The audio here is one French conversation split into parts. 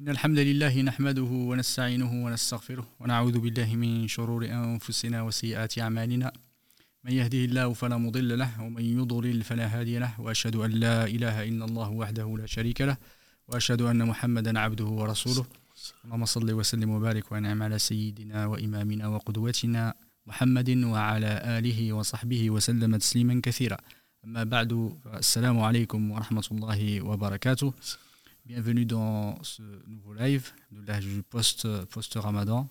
إن الحمد لله نحمده ونستعينه ونستغفره ونعوذ بالله من شرور أنفسنا وسيئات أعمالنا. من يهده الله فلا مضل له ومن يضلل فلا هادي له وأشهد أن لا إله إلا الله وحده لا شريك له وأشهد أن محمدا عبده ورسوله. اللهم صل وسلم وبارك وانعم على سيدنا وإمامنا وقدوتنا محمد وعلى آله وصحبه وسلم تسليما كثيرا. أما بعد السلام عليكم ورحمة الله وبركاته. Bienvenue dans ce nouveau live de l'âge du post-Ramadan.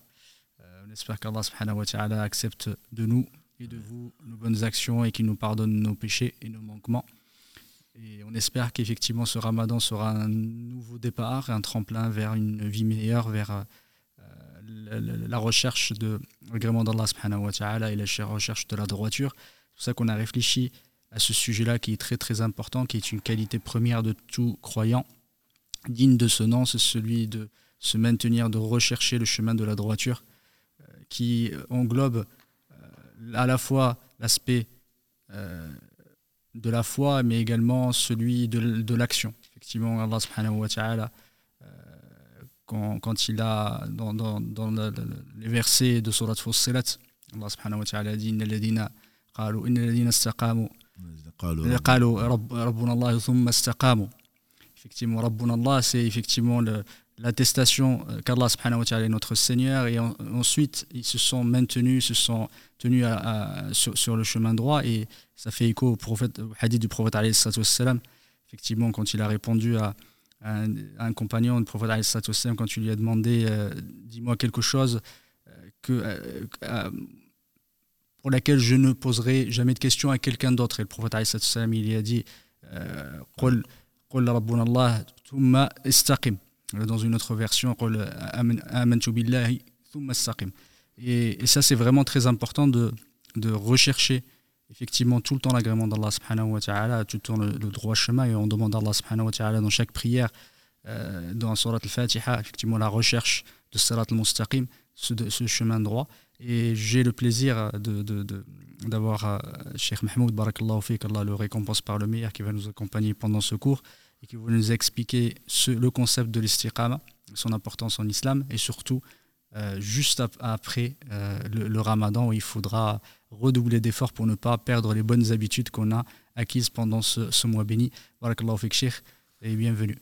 Euh, on espère qu'Allah subhanahu wa ta'ala accepte de nous et de vous nos bonnes actions et qu'il nous pardonne nos péchés et nos manquements. Et on espère qu'effectivement ce ramadan sera un nouveau départ, un tremplin vers une vie meilleure, vers euh, la, recherche de l'agrément d'Allah subhanahu wa ta'ala et la recherche de la droiture. C'est pour ça qu'on a réfléchi à ce sujet-là qui est très très important, qui est une qualité première de tout croyant digne de ce nom, c'est celui de se maintenir, de rechercher le chemin de la droiture, euh, qui englobe euh, à la fois l'aspect euh, de la foi, mais également celui de, l'action. Effectivement, Allah subhanahu wa ta'ala, quand, quand, il a, dans, dans, dans les versets de Surat Fussilat, Allah subhanahu wa ta'ala dit Inna ladina qalu, inna ladina istaqamu, qalu rabbuna Allah thumma istaqamu. Effectivement, Rabbun Allah, c'est effectivement l'attestation euh, qu'Allah subhanahu wa ta'ala est notre Seigneur. Et ensuite ils se sont maintenus, se sont tenus sur, le chemin droit. Et ça fait écho au, prophète, hadith du prophète wassalam, effectivement quand il a répondu à, un, compagnon du prophète wassalam, quand il lui a demandé euh, dis-moi quelque chose euh, que, pour laquelle je ne poserai jamais de questions à quelqu'un d'autre et le prophète wassalam, il lui a dit dans une autre version et, et ça c'est vraiment très important de, de rechercher effectivement tout le temps l'agrément d'Allah subhanahu wa ta'ala, tout le temps le, droit chemin et on demande à Allah subhanahu wa ta'ala dans chaque prière euh, dans Surat al-Fatiha effectivement la recherche de Salat al-Mustaqim ce, ce, chemin droit et j'ai le plaisir de, de, d'avoir euh, Cheikh Mahmoud barakallahu fik Allah le récompense par le meilleur qui va nous accompagner pendant ce cours et qui va nous expliquer le concept de l'istiqama, son importance en islam et surtout euh, juste ap après euh, le, ramadan où il faudra redoubler d'efforts pour ne pas perdre les bonnes habitudes qu'on a acquises pendant ce, mois béni. Barakallahu fik Sheikh et bienvenue.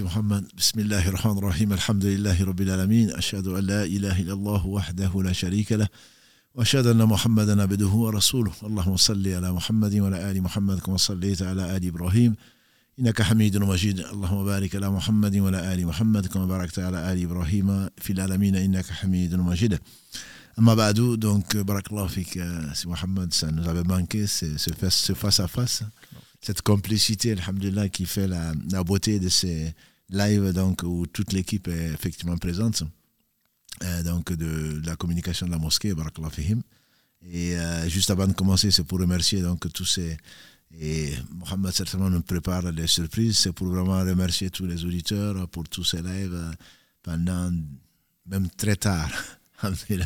محمد بسم الله الرحمن الرحيم الحمد لله رب العالمين أشهد أن لا إله إلا الله وحده لا شريك له وأشهد أن محمدا عبده ورسوله اللهم صل على محمد وعلى آل محمد كما صليت على آل إبراهيم إنك حميد مجيد اللهم بارك على محمد وعلى آل محمد كما باركت على آل إبراهيم في العالمين إنك حميد مجيد أما بعد donc بارك الله فيك سي محمد ça nous avait manqué ce face à face. Cette complicité alhamdulillah qui fait la, beauté de ces lives donc où toute l'équipe est effectivement présente euh, donc de, la communication de la mosquée barakallahu fihim et euh, juste avant de commencer c'est pour remercier donc tous ces et Mohamed certainement nous prépare les surprises. C'est pour vraiment remercier tous les auditeurs pour tous ces lives pendant même très tard dans les,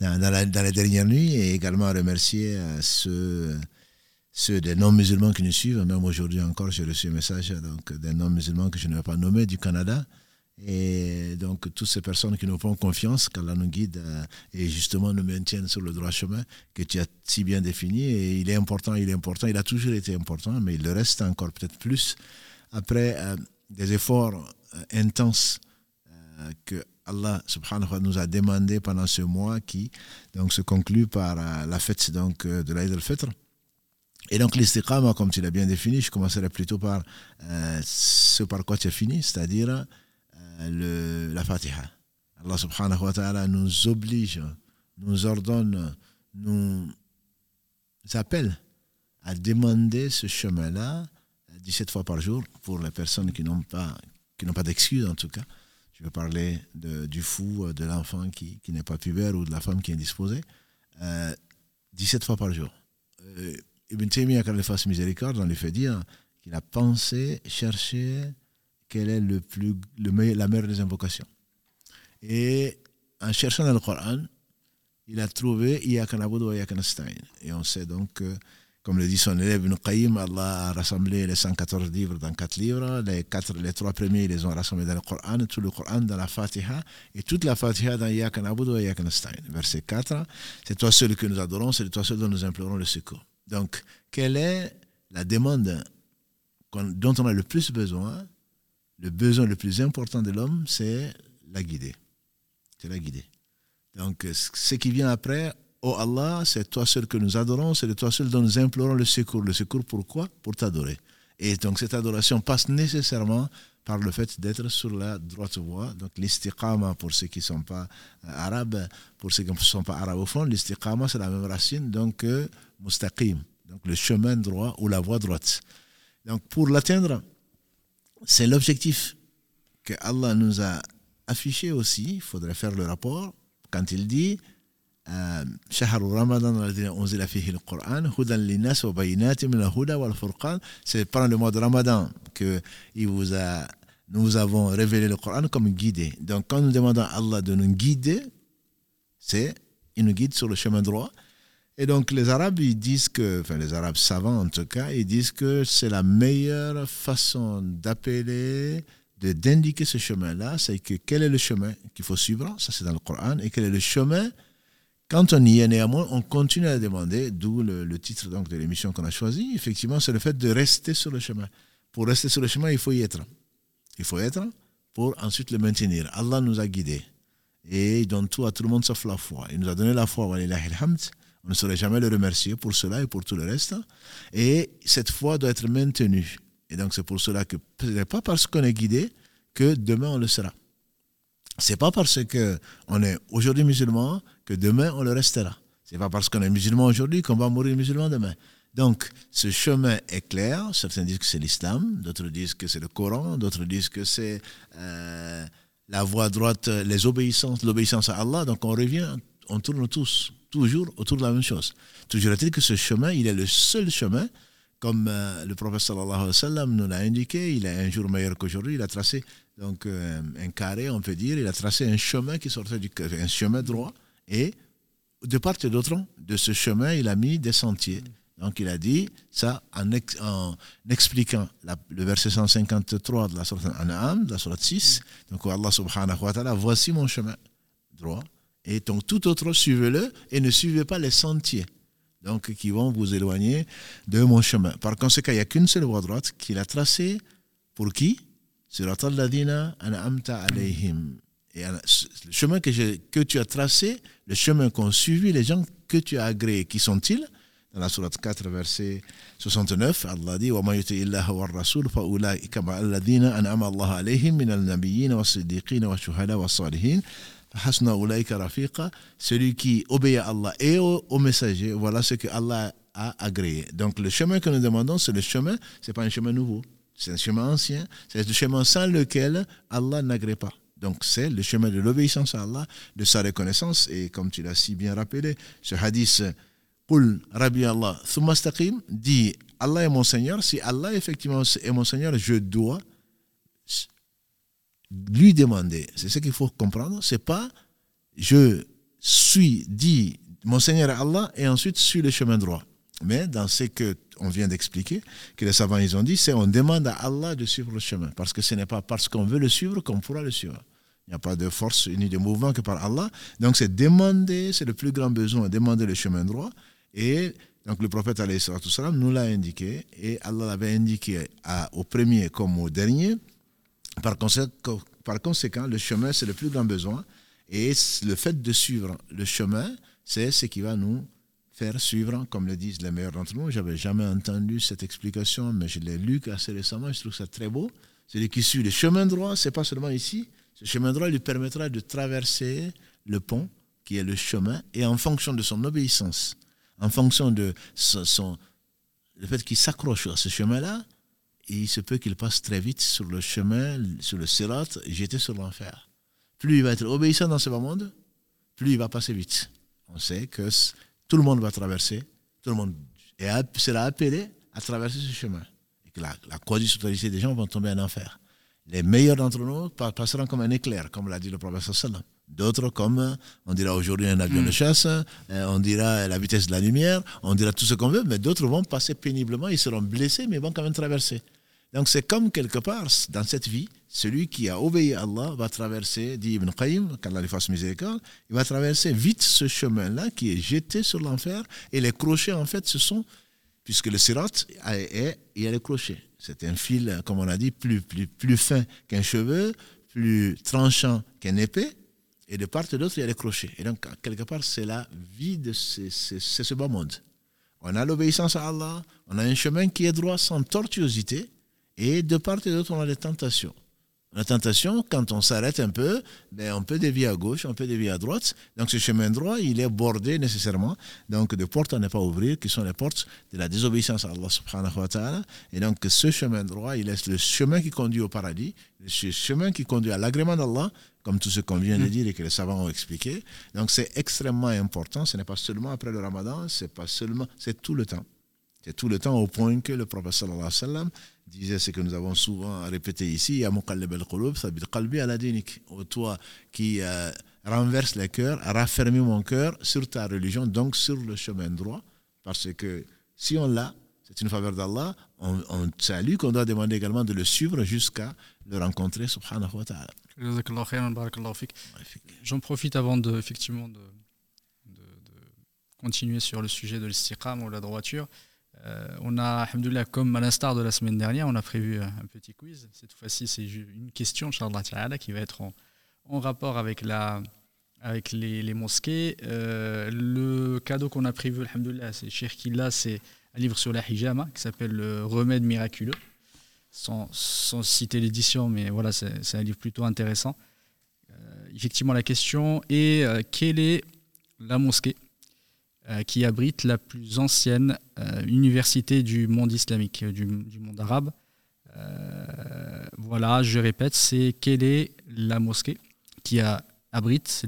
dans, la, dans les dernières nuits et également remercier euh, ceux, ceux des non-musulmans qui nous suivent. Même aujourd'hui encore, j'ai reçu un message donc, des non-musulmans que je ne vais pas nommer du Canada et donc, toutes ces personnes qui nous font confiance, qu'Allah nous guide euh, et justement nous maintiennent sur le droit chemin que tu as si bien défini. Et il est important, il est important, il a toujours été important, mais il le reste encore peut-être plus après euh, des efforts euh, intenses que Allah subhanahu wa nous a demandé pendant ce mois qui donc, se conclut par la fête donc, de l'Aïd al-Fitr. Et donc l'istiqama, comme tu l'as bien défini, je commencerai plutôt par ce par quoi tu as fini, c'est-à-dire le, la Fatiha. Allah subhanahu wa ta'ala nous oblige, nous ordonne, nous appelle à demander ce chemin-là 17 fois par jour pour les personnes qui n'ont pas, qui n'ont pas d'excuses en tout cas. Je vais parler du fou, de l'enfant qui, qui n'est pas pubère ou de la femme qui est indisposée. Euh, 17 fois par jour. Ibn Taymiyyah, il fasse miséricorde, on lui fait dire qu'il a pensé, cherché, quelle est le plus, le meilleur, la meilleure des invocations. Et en cherchant dans le Coran, il a trouvé Et on sait donc comme le dit son élève Ibn Qayyim, Allah a rassemblé les 114 livres dans 4 livres. Les, quatre, les trois premiers, ils les ont rassemblés dans le Coran, tout le Coran dans la Fatiha, et toute la Fatiha dans Yak Nabudu et Yak Nasta'in. Verset 4, c'est toi seul que nous adorons, c'est toi seul dont nous implorons le secours. Donc, quelle est la demande dont on a le plus besoin? Le besoin le plus important de l'homme, c'est la guider. C'est la guider. Donc, ce qui vient après, Oh Allah, c'est toi seul que nous adorons, c'est toi seul dont nous implorons le secours. Le secours pourquoi? Pour t'adorer. Et donc cette adoration passe nécessairement par le fait d'être sur la droite voie. Donc l'istiqama pour ceux qui ne sont pas euh, arabes, pour ceux qui ne sont pas arabophones, l'istiqama c'est la même racine, donc euh, mustaqim, donc le chemin droit ou la voie droite. Donc pour l'atteindre, c'est l'objectif que Allah nous a affiché aussi, il faudrait faire le rapport, quand il dit شهر رمضان الذي أنزل فيه القرآن هدى للناس وبينات من الهدى والفرقان c'est pendant le mois de Ramadan que il vous a nous avons révélé le Coran comme guidé. Donc quand nous demandons à Allah de nous guider, c'est il nous guide sur le chemin droit. Et donc les Arabes, ils disent que, enfin les Arabes savants en tout cas, ils disent que c'est la meilleure façon d'appeler, d'indiquer ce chemin-là, c'est que quel est le chemin qu'il faut suivre, ça c'est dans le Coran, et quel est le chemin quand on y est néanmoins, on continue à demander, d'où le, titre donc, de l'émission qu'on a choisi, effectivement, c'est le fait de rester sur le chemin. Pour rester sur le chemin, il faut y être. Il faut être pour ensuite le maintenir. Allah nous a guidés. Et il donne tout à tout le monde sauf la foi. Il nous a donné la foi, on ne saurait jamais le remercier pour cela et pour tout le reste. Et cette foi doit être maintenue. Et donc c'est pour cela que ce n'est pas parce qu'on est guidé que demain on le sera. C'est pas parce qu'on est aujourd'hui musulman que demain on le restera. C'est pas parce qu'on est musulman aujourd'hui qu'on va mourir musulman demain. Donc, ce chemin est clair. Certains disent que c'est l'islam, d'autres disent que c'est le Coran, d'autres disent que c'est euh, la voie droite, les obéissances, l'obéissance à Allah. Donc, on revient, on tourne tous, toujours autour de la même chose. Toujours est-il que ce chemin, il est le seul chemin, comme euh, le prophète sallallahu alayhi wa sallam nous l'a indiqué, il est un jour meilleur qu'aujourd'hui, il a tracé donc euh, un carré, on peut dire, il a tracé un chemin qui sortait du un chemin droit, et de part et d'autre de ce chemin, il a mis des sentiers. Donc il a dit ça en, en expliquant le verset 153 de la sourate An'am, de la sourate 6. Donc Allah subhanahu wa ta'ala, voici mon chemin droit. Et donc tout autre, suivez-le et ne suivez pas les sentiers. Donc qui vont vous éloigner de mon chemin. Par conséquent, il n'y a qu'une seule voie droite qu'il a tracée pour qui? Alayhim. Et le chemin que, tu as tracé, le chemin qu'ont suivi les gens que tu as agréés, qui sont-ils? Dans la sourate 4, verset 69, Allah dit Hasna Ulaika Rafiqa, celui qui obéit à Allah et au, messager, voilà ce que Allah a agréé. Donc le chemin que nous demandons, c'est le chemin, ce n'est pas un chemin nouveau, c'est un chemin ancien, c'est le chemin sans lequel Allah n'agrée pas. Donc c'est le chemin de l'obéissance à Allah, de sa reconnaissance, et comme tu l'as si bien rappelé, ce hadith Qul Rabbi Allah, dit Allah est mon Seigneur, si Allah effectivement est mon Seigneur, je dois lui demander. C'est ce qu'il faut comprendre. C'est pas je suis dit mon Seigneur Allah et ensuite suis le chemin droit. Mais dans ce que on vient d'expliquer, que les savants ils ont dit, c'est on demande à Allah de suivre le chemin. Parce que ce n'est pas parce qu'on veut le suivre qu'on pourra le suivre. Il n'y a pas de force ni de mouvement que par Allah. Donc c'est demander, c'est le plus grand besoin, demander le chemin droit. Et donc le prophète nous l'a indiqué. Et Allah l'avait indiqué au premier comme au dernier. Par conséquent, le chemin, c'est le plus grand besoin. Et le fait de suivre le chemin, c'est ce qui va nous faire suivre, comme le disent les meilleurs d'entre nous. Je n'avais jamais entendu cette explication, mais je l'ai lu assez récemment. Je trouve ça très beau. Celui qui suit le chemin droit, c'est pas seulement ici. Ce chemin droit lui permettra de traverser le pont, qui est le chemin, et en fonction de son obéissance, en fonction de son, le fait qu'il s'accroche à ce chemin-là, il se peut qu'il passe très vite sur le chemin, sur le sirat, jeté sur l'enfer. Plus il va être obéissant dans ce monde, plus il va passer vite. On sait que tout le monde va traverser, tout le monde sera appelé à traverser ce chemin. Et que la, la quasi-totalité des gens vont tomber en enfer. Les meilleurs d'entre nous passeront comme un éclair, comme l'a dit le prophète sallam. D'autres comme, on dira aujourd'hui un avion de mm. chasse, euh, on dira la vitesse de la lumière, on dira tout ce qu'on veut, mais d'autres vont passer péniblement, ils seront blessés, mais vont quand même traverser. Donc c'est comme quelque part, dans cette vie, celui qui a obéi à Allah va traverser, dit Ibn Qayyim, qu'Allah lui fasse miséricorde, il va traverser vite ce chemin-là qui est jeté sur l'enfer, et les crochets, en fait, ce sont, puisque le sirat, il y a les crochets. C'est un fil, comme on a dit, plus, plus, plus fin qu'un cheveu, plus tranchant qu'un épée, et de part et d'autre, il y a les crochets. Et donc, quelque part, c'est la vie de ce, ce bas monde. On a l'obéissance à Allah, on a un chemin qui est droit sans tortuosité, et de part et d'autre, on a des tentations. La tentation, quand on s'arrête un peu, ben on peut dévier à gauche, on peut dévier à droite. Donc ce chemin droit, il est bordé nécessairement donc de portes à ne pas ouvrir, qui sont les portes de la désobéissance à Allah subhanahu wa ta'ala. Et donc ce chemin droit, il est le chemin qui conduit au paradis, le chemin qui conduit à l'agrément d'Allah, comme tout ce qu'on vient de mm. dire et que les savants ont expliqué. Donc c'est extrêmement important, ce n'est pas seulement après le ramadan, c'est pas seulement, c'est tout le temps. C'est tout le temps au point que le prophète sallallahu alayhi wa sallam disait ce que nous avons souvent répété ici, Ya muqallib al-qulub, sabit qalbi ala dinik. Toi qui euh, renverse les cœurs, raffermis mon cœur sur ta religion, donc sur le chemin droit. Parce que si on l'a, c'est une faveur d'Allah, on, on lui qu'on doit demander également de le suivre jusqu'à le rencontrer, subhanahu wa ta'ala. J'en profite avant de, effectivement de, de, de continuer sur le sujet de l'istiqam ou la droiture. Euh, on a, alhamdoulilah, comme à l'instar de la semaine dernière, on a prévu un petit quiz. Cette fois-ci, c'est une question, Ta'ala, qui va être en, rapport avec, la, les, mosquées. Euh, le cadeau qu'on a prévu, alhamdoulilah, c'est Cheikh Killa, c'est un livre sur la hijama qui s'appelle Le remède miraculeux. Sans, citer l'édition, mais voilà, c'est un livre plutôt intéressant. Euh, effectivement, la question est quelle est la mosquée? euh, qui abrite la plus ancienne euh, université du monde islamique, euh, du, monde arabe. voilà, je répète, c'est quelle est la mosquée qui a, abrite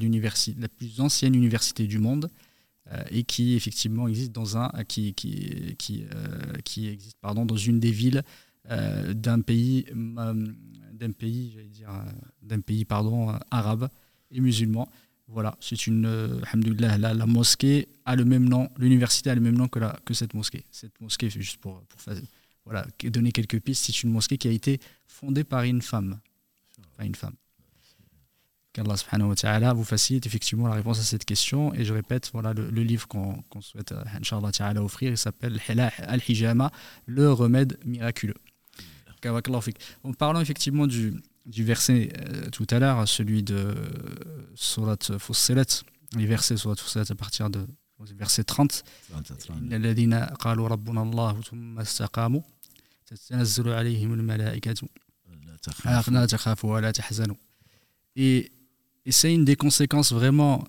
la plus ancienne université du monde et qui effectivement existe dans un qui, existe pardon dans une des villes d'un pays d'un pays dire d'un pays pardon arabe et musulman voilà, c'est une. Euh, la, mosquée a le même nom, l'université a le même nom que, la, que cette mosquée. Cette mosquée, juste pour, pour voilà, donner quelques pistes, c'est une mosquée qui a été fondée par une femme. Par une femme. Qu'Allah subhanahu vous facilite effectivement la réponse à cette question. Et je répète, voilà le, livre qu'on souhaite, euh, inshallah ta'ala, offrir, il s'appelle Al-Hijama, le remède miraculeux. En parlant effectivement du, du verset euh, tout à l'heure, celui de euh, Surat Fussilat, les versets Surat Fussilat à partir de verset 30. Ah, et, et c'est une des conséquences vraiment,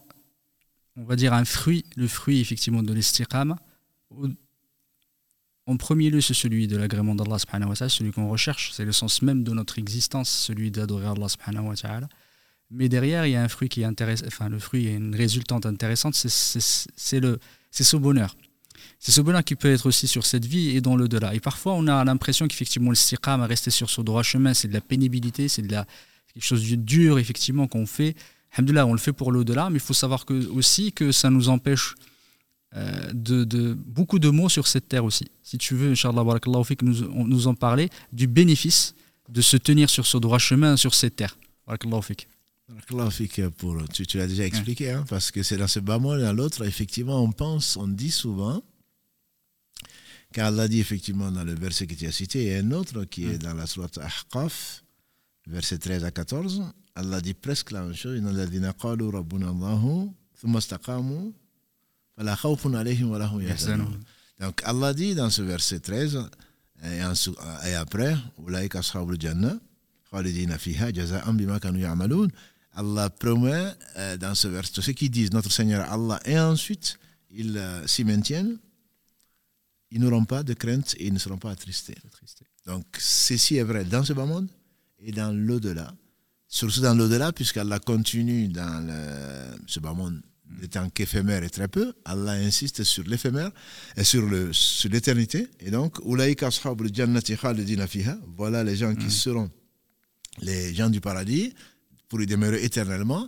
on va dire un fruit, le fruit effectivement de l'istiqama, en premier lieu, c'est celui de l'agrément d'Allah subhanahu wa ta'ala, celui qu'on recherche. C'est le sens même de notre existence, celui d'adorer Allah subhanahu wa ta'ala. Mais derrière, il y a un fruit qui est intéressant, enfin, le fruit est une résultante intéressante, c'est le, c'est ce bonheur. C'est ce bonheur qui peut être aussi sur cette vie et dans le delà. Et parfois, on a l'impression qu'effectivement, le siqam, rester sur ce droit chemin, c'est de la pénibilité, c'est de la, quelque chose de dur, effectivement, qu'on fait. Alhamdulillah, on le fait pour le delà, mais il faut savoir que, aussi que ça nous empêche euh, de, beaucoup de mots sur cette terre aussi. Si tu veux, Inch'Allah, nous, nous en parler du bénéfice de se tenir sur ce droit chemin sur cette terre. Barakallahu pour, tu, tu l'as déjà expliqué, hein, parce que c'est dans ce bas et dans l'autre, effectivement, on pense, on dit souvent, car Allah dit effectivement dans le verset que tu as cité, et un autre qui est dans la sourate Ahqaf, verset 13 à 14, Allah dit presque la même chose, donc Allah dit dans ce verset 13 et, après, Allah promet euh, dans ce verset ceux qui disent notre Seigneur Allah et ensuite ils euh, s'y maintiennent, ils n'auront pas de crainte et ils ne seront pas attristés. Donc ceci est vrai dans ce bas monde et dans l'au-delà. Surtout dans l'au-delà, puisqu'Allah continue dans le, ce bas monde le temps qu'éphémère est très peu, Allah insiste sur l'éphémère et sur le sur l'éternité. Et donc, voilà les gens qui mm. seront les gens du paradis, pour y demeurer éternellement,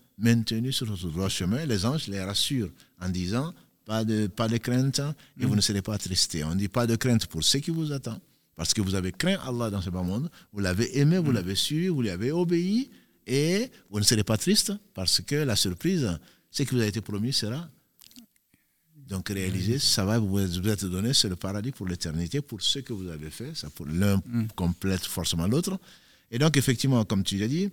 maintenus sur votre droit chemin, les anges les rassurent en disant pas de, pas de crainte et vous mm. ne serez pas attristés. On dit pas de crainte pour ce qui vous attend, parce que vous avez craint Allah dans ce bas monde, vous l'avez aimé, vous mm. l'avez suivi, vous lui avez obéi et vous ne serez pas triste parce que la surprise, ce qui vous a été promis sera donc réalisé, mm. ça va vous être donné, c'est le paradis pour l'éternité, pour ce que vous avez fait. Ça pour l'un complète forcément l'autre. Et donc effectivement, comme tu l'as dit,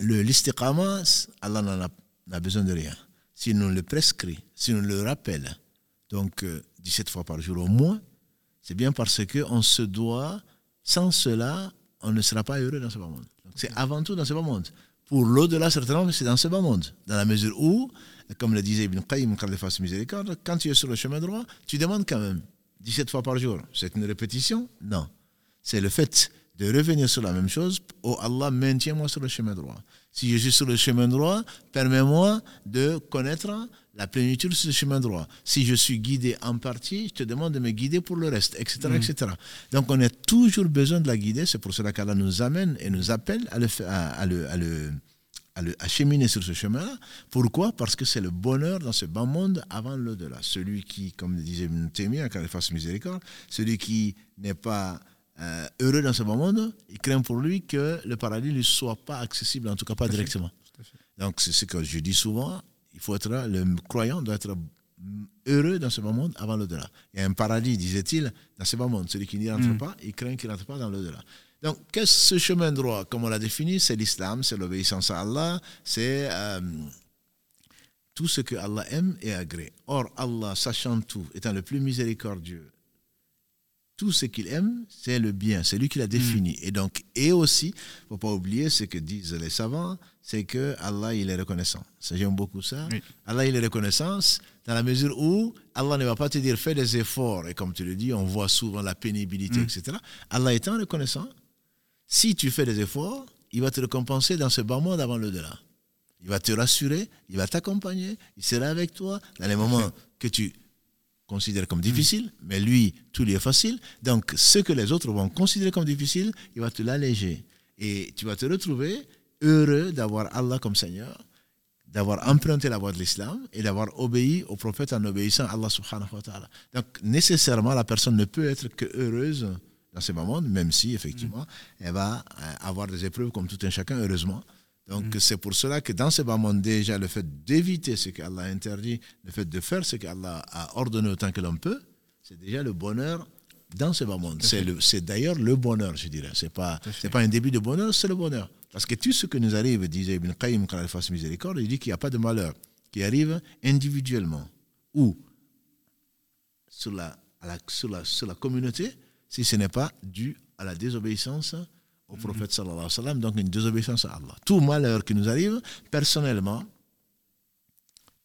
l'istiqama, Allah n'en a, besoin de rien. Si nous le prescrit, si nous le rappelle, donc 17 euh, fois par jour au moins, c'est bien parce qu'on se doit, sans cela, on ne sera pas heureux dans ce bas monde. C'est avant tout dans ce bas monde. Pour l'au-delà, certainement, c'est dans ce bas monde. Dans la mesure où, comme le disait Ibn Qayyim, quand tu es sur le chemin droit, tu demandes quand même 17 fois par jour. C'est une répétition? Non. C'est le fait de revenir sur la même chose. Oh Allah, maintiens-moi sur le chemin droit. Si je suis sur le chemin droit, permets-moi de connaître la plénitude sur le chemin droit. Si je suis guidé en partie, je te demande de me guider pour le reste, etc. etc. Donc on a toujours besoin de la guider. C'est pour cela qu'Allah nous amène et nous appelle à le, à, le, à le à, cheminer sur ce chemin-là. Pourquoi? Parce que c'est le bonheur dans ce bas monde avant l'au-delà. Celui qui, comme disait Ibn Taymiyyah, quand il fasse miséricorde, celui qui n'est pas euh, heureux dans ce monde, il craint pour lui que le paradis ne soit pas accessible, en tout cas pas directement. Donc c'est ce que je dis souvent, il faut être, le croyant doit être heureux dans ce monde avant l'au-delà. Il y a un paradis, disait-il, dans ce monde. Celui qui n'y rentre mm. pas, il craint qu'il ne rentre pas dans l'au-delà. Donc, qu'est-ce que ce chemin droit Comme on l'a défini, c'est l'islam, c'est l'obéissance à Allah, c'est euh, tout ce que Allah aime et agrée. Or, Allah, sachant tout, étant le plus miséricordieux, tout ce qu'il aime, c'est le bien. C'est lui qui l'a défini. Mm. Et donc, et aussi, il faut pas oublier ce que disent les savants, c'est que Allah, il est reconnaissant. J'aime beaucoup ça. Allah, il est reconnaissant dans la mesure où Allah ne va pas te dire fais des efforts. Et comme tu le dis, on voit souvent la pénibilité, mm. etc. Allah étant reconnaissant, si tu fais des efforts, il va te récompenser dans ce bas monde avant le delà. Il va te rassurer, il va t'accompagner, il sera avec toi dans les moments que tu considère comme difficile, mais lui, tout lui est facile. Donc, ce que les autres vont considérer comme difficile, il va te l'alléger. Et tu vas te retrouver heureux d'avoir Allah comme Seigneur, d'avoir emprunté la voie de l'islam et d'avoir obéi au prophète en obéissant à Allah subhanahu wa ta'ala. Donc, nécessairement, la personne ne peut être que heureuse dans ce moment, même si, effectivement, elle va euh, avoir des épreuves comme tout un chacun, heureusement. Donc mm. c'est pour cela que dans ce bas monde, déjà, le fait d'éviter ce qu'Allah a interdit, le fait de faire ce qu'Allah a ordonné autant que l'on peut, c'est déjà le bonheur dans ce bas monde. C'est d'ailleurs le bonheur, je dirais. Ce n'est pas, pas un début de bonheur, c'est le bonheur. Parce que tout ce que nous arrive, disait Ibn Qayyim quand il fasse miséricorde, il dit qu'il n'y a pas de malheur qui arrive individuellement ou sur la, sur la, sur la communauté si ce n'est pas dû à la désobéissance au prophète sallallahu alayhi wa sallam, donc une désobéissance à Allah. Tout malheur qui nous arrive, personnellement,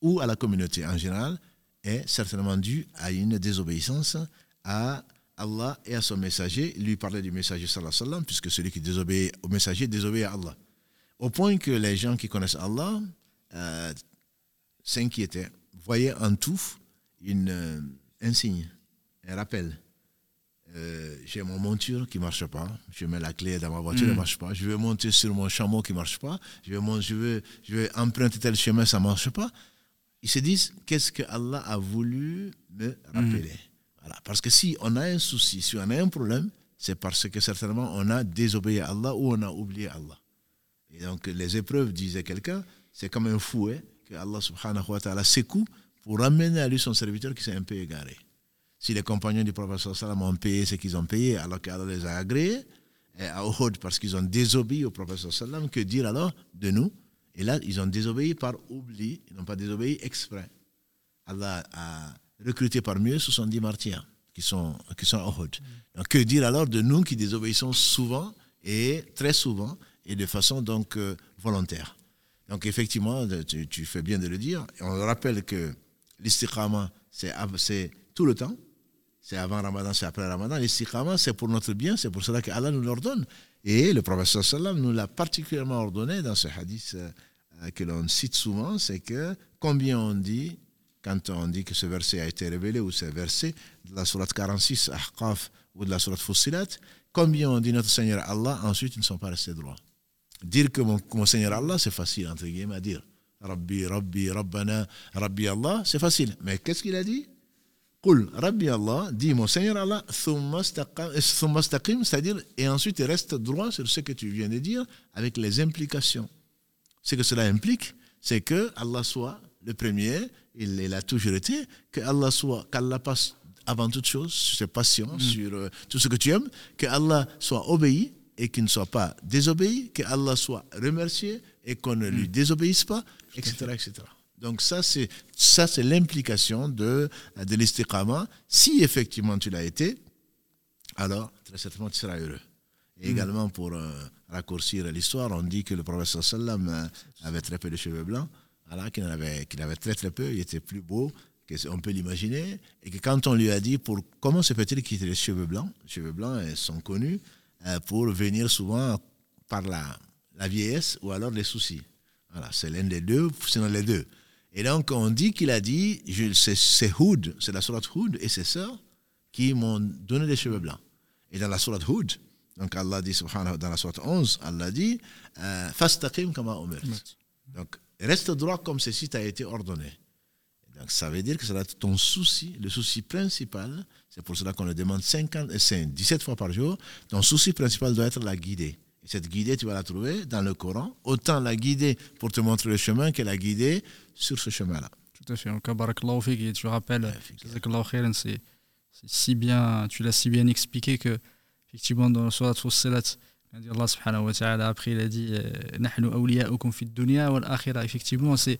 ou à la communauté en général, est certainement dû à une désobéissance à Allah et à son messager. Lui parlait du messager sallallahu alayhi wa sallam, puisque celui qui désobéit au messager désobéit à Allah. Au point que les gens qui connaissent Allah euh, s'inquiétaient, voyaient en tout une, euh, un signe, un rappel. Euh, j'ai mon monture qui ne marche pas. Je mets la clé dans ma voiture, elle ne mm. marche pas. Je veux monter sur mon chameau qui ne marche pas. Je veux, je, veux, je veux emprunter tel chemin, ça ne marche pas. Ils se disent, qu'est-ce que Allah a voulu me rappeler? Mm. voilà. Parce que si on a un souci, si on a un problème, c'est parce que certainement on a désobéi à Allah ou on a oublié Allah. Et donc les épreuves, disait quelqu'un, c'est comme un fouet que Allah subhanahu wa ta'ala secoue pour ramener à lui son serviteur qui s'est un peu égaré si les compagnons du prophète sallam ont payé ce qu'ils ont payé alors qu'Allah les a agréés à Uhud parce qu'ils ont désobéi au prophète sallam, que dire alors de nous? Et là, ils ont désobéi par oubli, ils n'ont pas désobéi exprès. Allah a recruté parmi eux 70 martyrs qui sont, qui sont à Uhud. Que dire alors de nous qui désobéissons souvent et très souvent et de façon donc euh, volontaire? Donc effectivement, tu, fais bien de le dire. on rappelle que l'istiqama, c'est tout le temps. C'est avant Ramadan, c'est après Ramadan. L'istiqama, c'est pour notre bien, c'est pour cela qu'Allah nous l'ordonne. Et le professeur sallam nous l'a particulièrement ordonné dans ce hadith euh, que l'on cite souvent, c'est que combien on dit, quand on dit que ce verset a été révélé, ou ce verset de la sourate 46, Ahqaf, ou de la sourate Fussilat, combien on dit notre Seigneur Allah, ensuite ils ne sont pas restés droits. Dire que mon, Seigneur Allah, c'est facile, entre guillemets, à dire. Rabbi, Rabbi, Rabbana, Rabbi Allah, c'est facile. Mais qu'est-ce qu'il a dit? Qul, Rabbi Allah, dis mon Seigneur Allah, c'est-à-dire, et ensuite il reste droit sur ce que tu viens de dire avec les implications. Ce que cela implique, c'est que Allah soit le premier, il, a toujours été, que Allah soit, qu'Allah passe avant toute chose sur ses passions, mm. sur euh, tout ce que tu aimes, que Allah soit obéi et qu'il ne soit pas désobéi, que Allah soit remercié et qu'on ne lui mm. désobéisse pas, etc., etc. Donc ça, c'est ça, c'est l'implication de, de l'istiqama. Si effectivement tu l'as été, alors très certainement tu seras heureux. Et mm. également pour euh, raccourcir l'histoire, on dit que le professeur sallam euh, avait très peu de cheveux blancs, alors qu'il en avait, qu'il avait très très peu, il était plus beau, on peut l'imaginer, et que quand on lui a dit pour comment se fait-il qu'il ait les cheveux blancs, les cheveux blancs sont connus euh, pour venir souvent par la, la vieillesse ou alors les soucis. Voilà, c'est l'un des deux, sinon les deux. Et donc on dit qu'il a dit, c'est Houd, c'est la sourate Houd et ses sœurs qui m'ont donné des cheveux blancs. Et dans la sourate Houd, donc Allah dit, subhanahu, dans la sourate 11, Allah dit, euh, Fastaqim kama Donc reste droit comme ceci t'a été ordonné. Donc ça veut dire que c'est ton souci, le souci principal, c'est pour cela qu'on le demande 50, 17 fois par jour, ton souci principal doit être la guider. Et cette guidée, tu vas la trouver dans le Coran, autant la guider pour te montrer le chemin que la guider sur ce chemin-là. Tout à fait. Donc, et tu rappelles, c'est si bien, tu l'as si bien expliqué que, effectivement, dans le Surat Fussilat, Allah subhanahu wa ta'ala, après, il a dit euh, Nahnu awliya'ukum fi dunya wal akhirah. Effectivement, c'est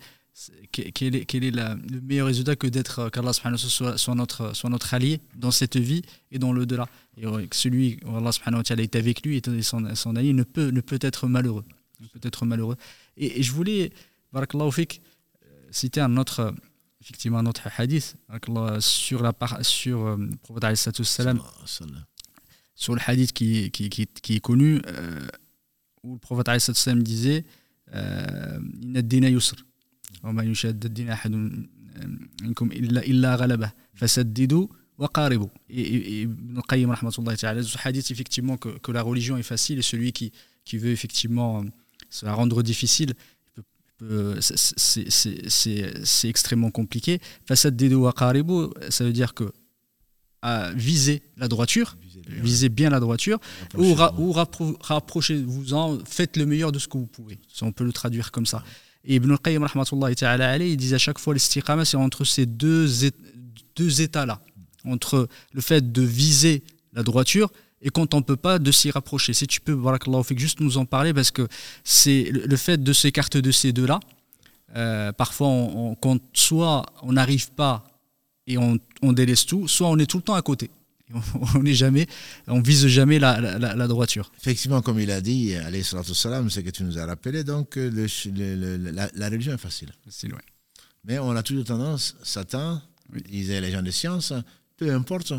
quel est, quel est le meilleur résultat que d'être euh, qu'Allah soit, soit, notre, soit notre allié dans cette vie et dans le delà et celui où Allah est avec lui et son, son allié ne peut, ne peut être malheureux. Peut être malheureux. Et, je voulais fik, euh, citer un autre effectivement un autre hadith sur la sur euh, le prophète sur le hadith qui, qui, qui, qui est connu où le prophète disait inna dina yusr وما يشاد الدين أحد منكم إلا إلا غلبه فسددوا وقاربوا et Ibn al-Qayyim rahmatullah ta'ala ce hadith effectivement que, que la religion est facile et celui qui, qui veut effectivement se la rendre difficile c'est extrêmement compliqué فسددوا وقاربوا ça veut dire que à viser la droiture, visez bien la droiture, ou, ra, ou rapprochez-vous-en, faites le meilleur de ce que vous pouvez. Si on peut le traduire comme ça. Et Ibn al-Qayyim, il disait à chaque fois l'istiqama, c'est entre ces deux, états-là. Entre le fait de viser la droiture et quand on ne peut pas de s'y rapprocher. Si tu peux, fait juste nous en parler parce que c'est le fait de s'écarter de ces deux-là. Euh, parfois, on, quand soit on n'arrive pas et on délaisse tout, soit on est tout le temps à côté. on n'est jamais, on vise jamais la, la, droiture. Effectivement, comme il a dit, salam, c'est que tu nous as rappelé, donc le, la, religion est facile. Facile, oui. Mais on a toujours tendance, Satan, disait les gens de science, peu importe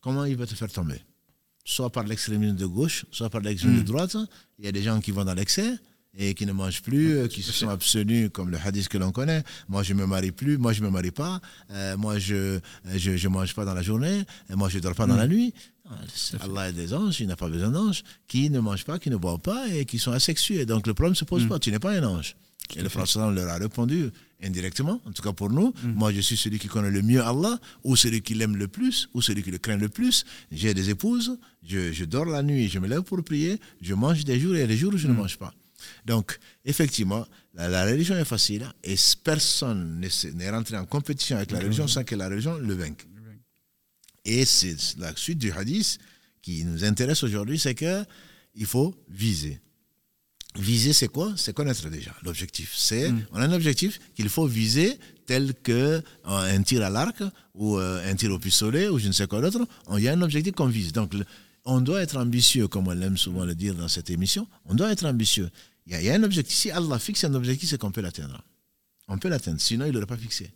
comment il va te faire tomber. Soit par l'extrémisme de gauche, soit par l'extrémisme de hmm. droite. Il y a des gens qui vont dans l'excès et qui ne mangent plus, euh, qui se sont abstenus, comme le hadith que l'on connaît. Moi, je ne me marie plus, moi, je ne me marie pas, euh, moi, je ne je, je, mange pas dans la journée, et moi, je ne dors pas dans la mm. nuit. Allah a des anges, il n'a pas besoin d'anges, qui ne mangent pas, qui ne boivent pas et qui sont asexués. Donc le problème ne se pose mm. pas, tu n'es pas un ange. Et le Français leur a répondu indirectement, en tout cas pour nous. Mm. Moi, je suis celui qui connaît le mieux Allah, ou celui qui l'aime le plus, ou celui qui le craint le plus. J'ai des épouses, je, je, dors la nuit, je me lève pour prier, je mange des jours et des jours où je ne mange pas. Donc, effectivement, la, religion est facile et personne n'est rentré en compétition avec la religion sans que la religion le vainque. Et c'est la suite du hadith qui nous intéresse aujourd'hui, c'est qu'il faut viser. Viser, c'est quoi? C'est connaître déjà l'objectif. C'est mm. on a un objectif qu'il faut viser tel que euh, un tir à l'arc ou euh, un tir au pistolet ou je ne sais quoi d'autre. Il y a un objectif qu'on vise. Donc on doit être ambitieux, comme on aime souvent le dire dans cette émission. On doit être ambitieux Il y, a un objectif. Si Allah fixe un objectif, c'est qu'on peut l'atteindre. On peut l'atteindre, sinon il ne l'aurait pas fixé.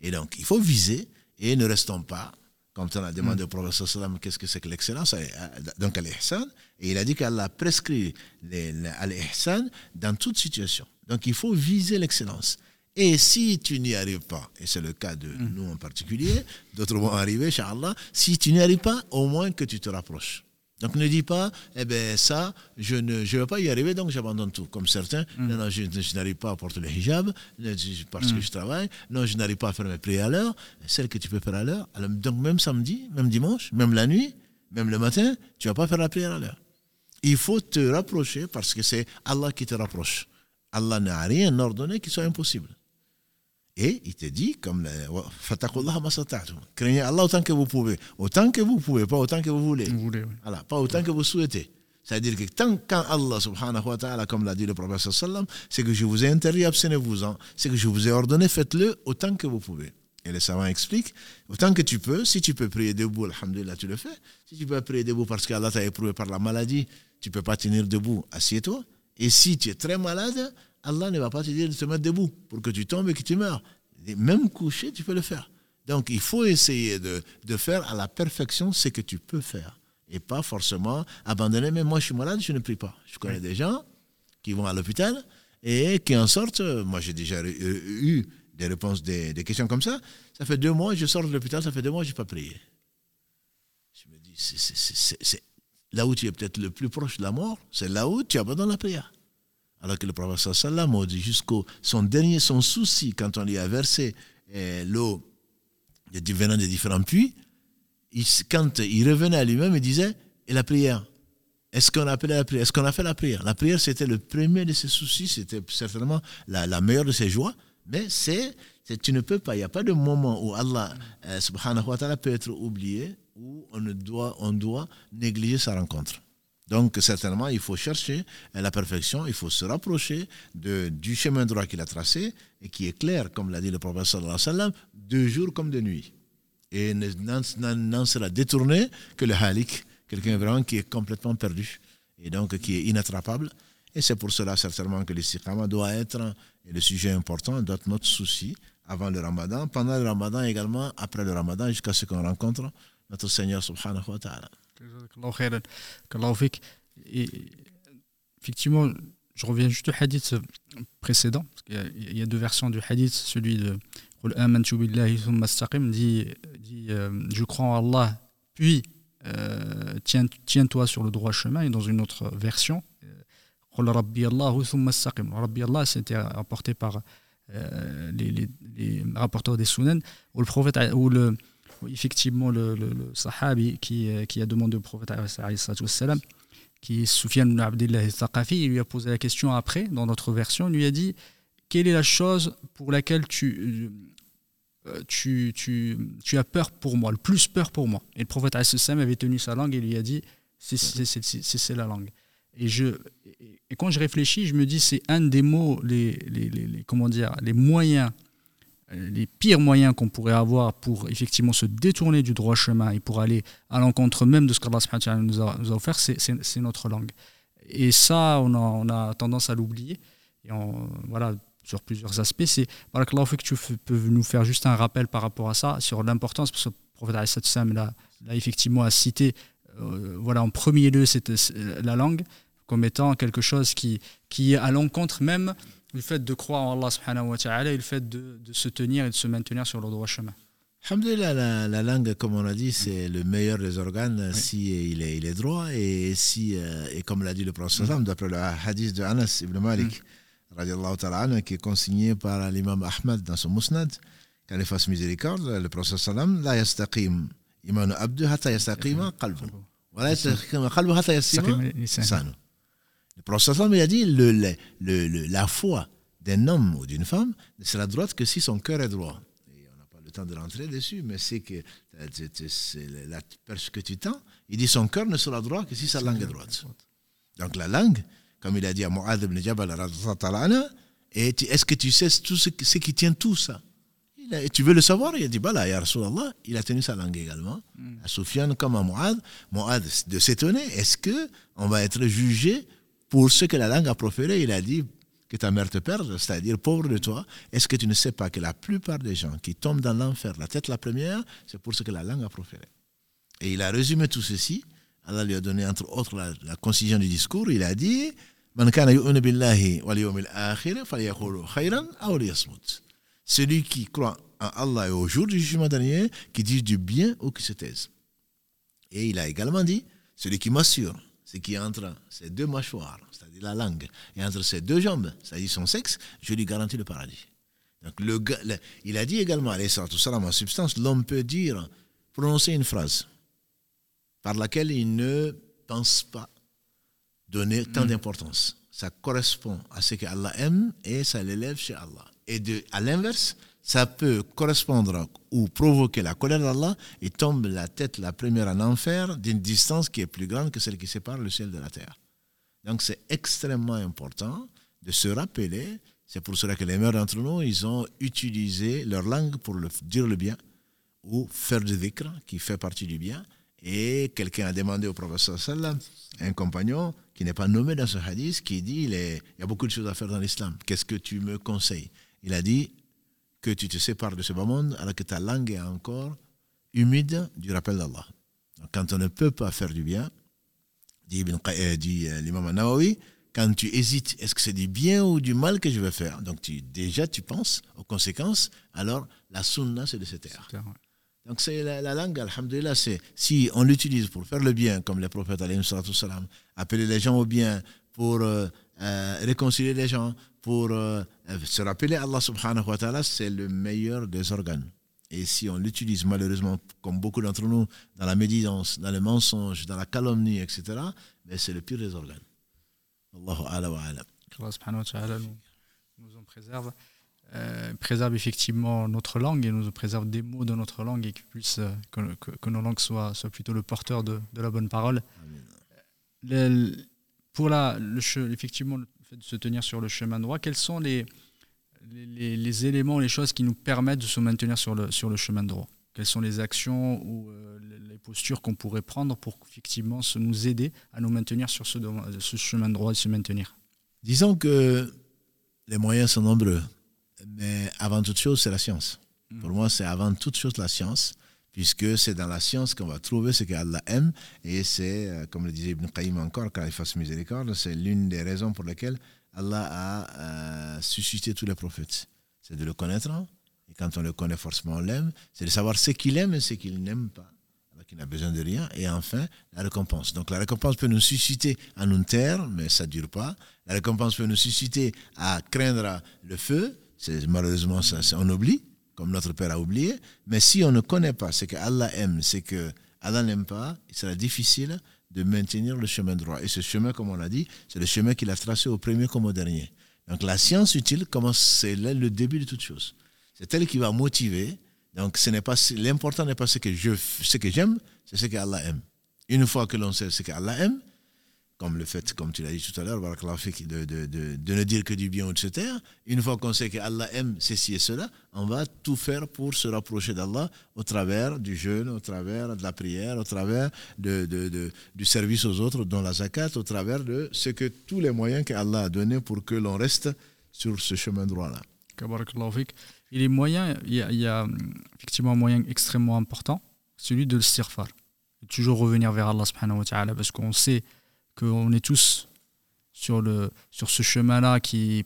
Et donc, il faut viser et ne restons pas, comme on a demandé mm. au professeur Salam, qu'est-ce que c'est que l'excellence? Donc, al-ihsan. Et il a dit qu'Allah prescrit al-ihsan dans toute situation. Donc, il faut viser l'excellence. Et si tu n'y arrives pas, et c'est le cas de mm. nous en particulier, d'autres vont arriver, Inch'Allah, si tu n'y arrives pas, au moins que tu te rapproches. Donc ne dis pas, eh bien ça, je ne je vais pas y arriver, donc j'abandonne tout. Comme certains, mm. non, non, je, n'arrive pas à porter le hijab parce que mm. je travaille, non, je n'arrive pas à faire mes prières à l'heure, celle que tu peux faire à l'heure. Donc même samedi, même dimanche, même la nuit, même le matin, tu vas pas faire la prière à l'heure. Il faut te rapprocher parce que c'est Allah qui te rapproche. Allah n'a rien ordonné qui soit impossible. Et il te dit, comme craignez Allah autant que vous pouvez. Autant que vous pouvez, pas autant que vous voulez. voilà, pas autant que vous souhaitez. C'est-à-dire que tant quand Allah subhanahu wa ta'ala, comme l'a dit le prophète sallam, c'est que je vous ai interdit, abstenez-vous-en. C'est que je vous ai ordonné, faites-le autant que vous pouvez. Et les savants expliquent, autant que tu peux, si tu peux prier debout, alhamdulillah, tu le fais. Si tu peux prier debout parce qu'Allah t'a éprouvé par la maladie, tu peux pas tenir debout, assieds-toi. Et si tu es très malade, Allah ne va pas te dire de te mettre debout pour que tu tombes et que tu meurs. Même couché, tu peux le faire. Donc il faut essayer de, de, faire à la perfection ce que tu peux faire et pas forcément abandonner. Mais moi, je suis malade, je ne prie pas. Je connais des gens qui vont à l'hôpital et qui en sortent. Moi, j'ai déjà eu des réponses, des, des, questions comme ça. Ça fait deux mois, je sors de l'hôpital, ça fait deux mois, je n'ai pas prié. Je me dis, c'est là où tu es peut-être le plus proche de la mort, c'est là où tu abandonnes la prière. Alors que le prophète sallam a dit jusqu'au son dernier, son souci, quand on lui a versé eh, l'eau venant des différents puits, quand il revenait à lui-même, il disait, et la prière? Est-ce qu'on a Est-ce qu'on a fait la prière? La prière, c'était le premier de ses soucis, c'était certainement la, meilleure de ses joies, mais c'est, tu ne peux pas, il n'y a pas de moment où Allah eh, subhanahu wa ta'ala peut être oublié, où on, doit, on doit négliger sa rencontre. Donc certainement, il faut chercher la perfection, il faut se rapprocher du chemin droit qu'il a tracé et qui est clair, comme l'a dit le prophète sallallahu alayhi wa sallam, de jour comme de nuit. Et n'en sera détourné que le halik, quelqu'un vraiment qui est complètement perdu et donc qui est inattrapable. Et c'est pour cela certainement que l'istiqama doit être le sujet important, doit être notre souci avant le ramadan, pendant le ramadan également, après le ramadan, jusqu'à ce qu'on rencontre notre Seigneur subhanahu wa ta'ala. Effectivement, je reviens juste au hadith précédent, parce qu'il y, a deux versions du hadith, celui de dit, dit euh, Je crois en Allah, puis euh, tiens, tiens-toi sur le droit chemin, et dans une autre version, euh, Rabbi Allah, c'était apporté par les, les, les, rapporteurs des Sunan, où le prophète, où le, effectivement le, le, sahabi qui, euh, qui, a demandé au prophète qui est Soufiane ibn Abdullah Thaqafi, il lui a posé la question après, dans notre version, il lui a dit Quelle est la chose pour laquelle tu, euh, tu, tu, tu as peur pour moi, le plus peur pour moi? Et le prophète avait tenu sa langue et lui a dit C'est la langue. Et, je, et quand je réfléchis, je me dis c'est un des mots, les, les, les, comment dire, les moyens les pires moyens qu'on pourrait avoir pour effectivement se détourner du droit chemin et pour aller à l'encontre même de ce qu'Allah nous a, nous a offert, c'est notre langue. Et ça, on a, on a tendance à l'oublier. Et voilà, sur plusieurs aspects. C'est fait que tu peux nous faire juste un rappel par rapport à ça, sur l'importance, parce que le prophète là, là, effectivement cité euh, voilà, en premier lieu la langue comme étant quelque chose qui, qui est à l'encontre même le fait de croire en Allah subhanahu wa ta'ala et le fait de, de, se tenir et de se maintenir sur le droit chemin. Alhamdulillah, la, la langue, comme on l'a dit, c'est le meilleur des organes si il est, il est droit et si, euh, et comme l'a dit le prophète, mm. d'après le hadith de Anas ibn Malik, mm. ta'ala, qui est consigné par l'imam Ahmad dans son musnad, qu'elle fasse miséricorde, le prophète sallam, la yastaqim imanu abdu hatta yastaqima qalbu. Wa la yastaqim qalbu hatta yastaqima prophète il a dit le, le, le, la foi d'un homme ou d'une femme ne sera droite que si son cœur est droit. Et on n'a pas le temps de rentrer dessus, mais c'est que la perche que tu tends. Il dit son cœur ne sera droit que si sa langue est droite. Donc la langue, comme il a dit à Mu'adh ibn Jabal, est-ce que tu sais tout ce, ce qui tient tout ça? Tu veux le savoir? Il a dit, bah là, Rasulallah, il a tenu sa langue également. À Soufiane comme à Mu'adh. Mu'adh de s'étonner, est-ce que on va être jugé pour ce que la langue a proféré, il a dit que ta mère te perde, c'est-à-dire pauvre de toi. Est-ce que tu ne sais pas que la plupart des gens qui tombent dans l'enfer, la tête la première, c'est pour ce que la langue a proféré? Et il a résumé tout ceci. Allah lui a donné entre autres la, la concision du discours. Il a dit celui qui croit en Allah et au jour du jugement dernier, qui dit du bien ou qui se taise. Et il a également dit, celui qui m'assure, ce qui est entre ses deux mâchoires, c'est-à-dire la langue, et entre ses deux jambes, c'est-à-dire son sexe, je lui garantis le paradis. Donc le, il a dit également, salam, en substance, l'homme peut dire, prononcer une phrase par laquelle il ne pense pas donner tant mm. d'importance. Ça correspond à ce que Allah aime et ça l'élève chez Allah. Et de, à l'inverse, ça peut correspondre ou provoquer la colère d'Allah et tombe la tête la première en enfer d'une distance qui est plus grande que celle qui sépare le ciel de la terre. Donc c'est extrêmement important de se rappeler, c'est pour cela que les meilleurs d'entre nous, ils ont utilisé leur langue pour dire le bien ou faire du dhikr qui fait partie du bien. Et quelqu'un a demandé au professeur sallam, un compagnon qui n'est pas nommé dans ce hadith, qui dit il y a beaucoup de choses à faire dans l'islam. Qu'est-ce que tu me conseilles? Il a dit que tu te sépares de ce bas monde alors que ta langue est encore humide du rappel d'Allah. Quand on ne peut pas faire du bien, dit, euh, euh, l'imam Nawawi, quand tu hésites, est-ce que c'est du bien ou du mal que je vais faire? Donc tu, déjà tu penses aux conséquences, alors la sunna c'est de se taire. Donc c'est la, langue, alhamdulillah, c'est si on l'utilise pour faire le bien, comme les prophètes, salam, appeler les gens au bien, pour euh, réconcilier les gens, pour euh, se rappeler Allah subhanahu wa ta'ala, c'est le meilleur des organes. Et si on l'utilise malheureusement, comme beaucoup d'entre nous, dans la médisance, dans le mensonge, dans la calomnie, etc., ben c'est le pire des organes. Allahu Allah subhanahu wa ta'ala nous, en préserve. Euh, préserve effectivement notre langue et nous préserve des mots de notre langue et que, puisse, euh, que, nos langues soient, soient, plutôt le porteur de, de la bonne parole. Pour la, le, effectivement, de se tenir sur le chemin droit, quels sont les, les, éléments, les choses qui nous permettent de se maintenir sur le, sur le chemin droit? Quelles sont les actions ou euh, les postures qu'on pourrait prendre pour effectivement se nous aider à nous maintenir sur ce, ce chemin droit et se maintenir? Disons que les moyens sont nombreux, mais avant toute chose, c'est la science. Mmh. Pour moi, c'est avant toute chose la science puisque c'est dans la science qu'on va trouver ce qu'Allah aime, et c'est, euh, comme le disait Ibn Qayyim encore, quand il fasse miséricorde, c'est l'une des raisons pour lesquelles Allah a euh, suscité tous les prophètes. C'est de le connaître, et quand on le connaît forcément, on l'aime, c'est de savoir ce qu'il aime et ce qu'il n'aime pas, alors qu'il n'a besoin de rien, et enfin, la récompense. Donc la récompense peut nous susciter à nous taire, mais ça ne dure pas. La récompense peut nous susciter à craindre le feu, c'est malheureusement ça, on oublie, comme notre Père a oublié. Mais si on ne connaît pas ce que Allah aime, ce que Allah n'aime pas, il sera difficile de maintenir le chemin droit. Et ce chemin, comme on l'a dit, c'est le chemin qu'il a tracé au premier comme au dernier. Donc la science utile, c'est le début de toute chose. C'est elle qui va motiver. Donc ce n'est pas l'important n'est pas ce que je ce que j'aime, c'est ce que Allah aime. Une fois que l'on sait ce que Allah aime, comme le fait, comme tu l'as dit tout à l'heure, de, de, de, de, ne dire que du bien terre. Une fois qu'on sait que Allah aime ceci et cela, on va tout faire pour se rapprocher d'Allah au travers du jeûne, au travers de la prière, au travers du service aux autres, dont la zakat, au travers de ce que tous les moyens qu'Allah a donnés pour que l'on reste sur ce chemin droit-là. Est moyen, il y, a, il y a effectivement un moyen extrêmement important, celui de l'istighfar. Toujours revenir vers Allah subhanahu wa ta'ala parce qu'on sait qu'on est tous sur, le, sur ce chemin-là, qui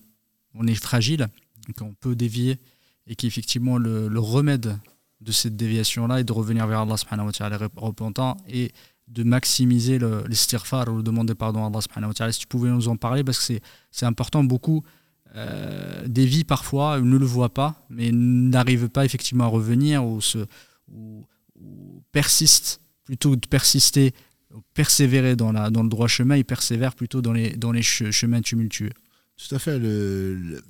on est fragile, qu'on peut dévier, et qu'effectivement le, le remède de cette déviation-là est de revenir vers Allah subhanahu wa ta'ala repentant et de maximiser l'estirfar ou le demander pardon à Allah subhanahu wa ta'ala. Si tu pouvais nous en parler, parce que c'est important, beaucoup euh, dévient parfois, ne le voient pas, mais n'arrivent pas effectivement à revenir ou, se, ou, ou persistent, plutôt de persister persévérer dans, la, dans le droit chemin, il persévère plutôt dans les, dans les chemins tumultueux. Tout à fait. Le,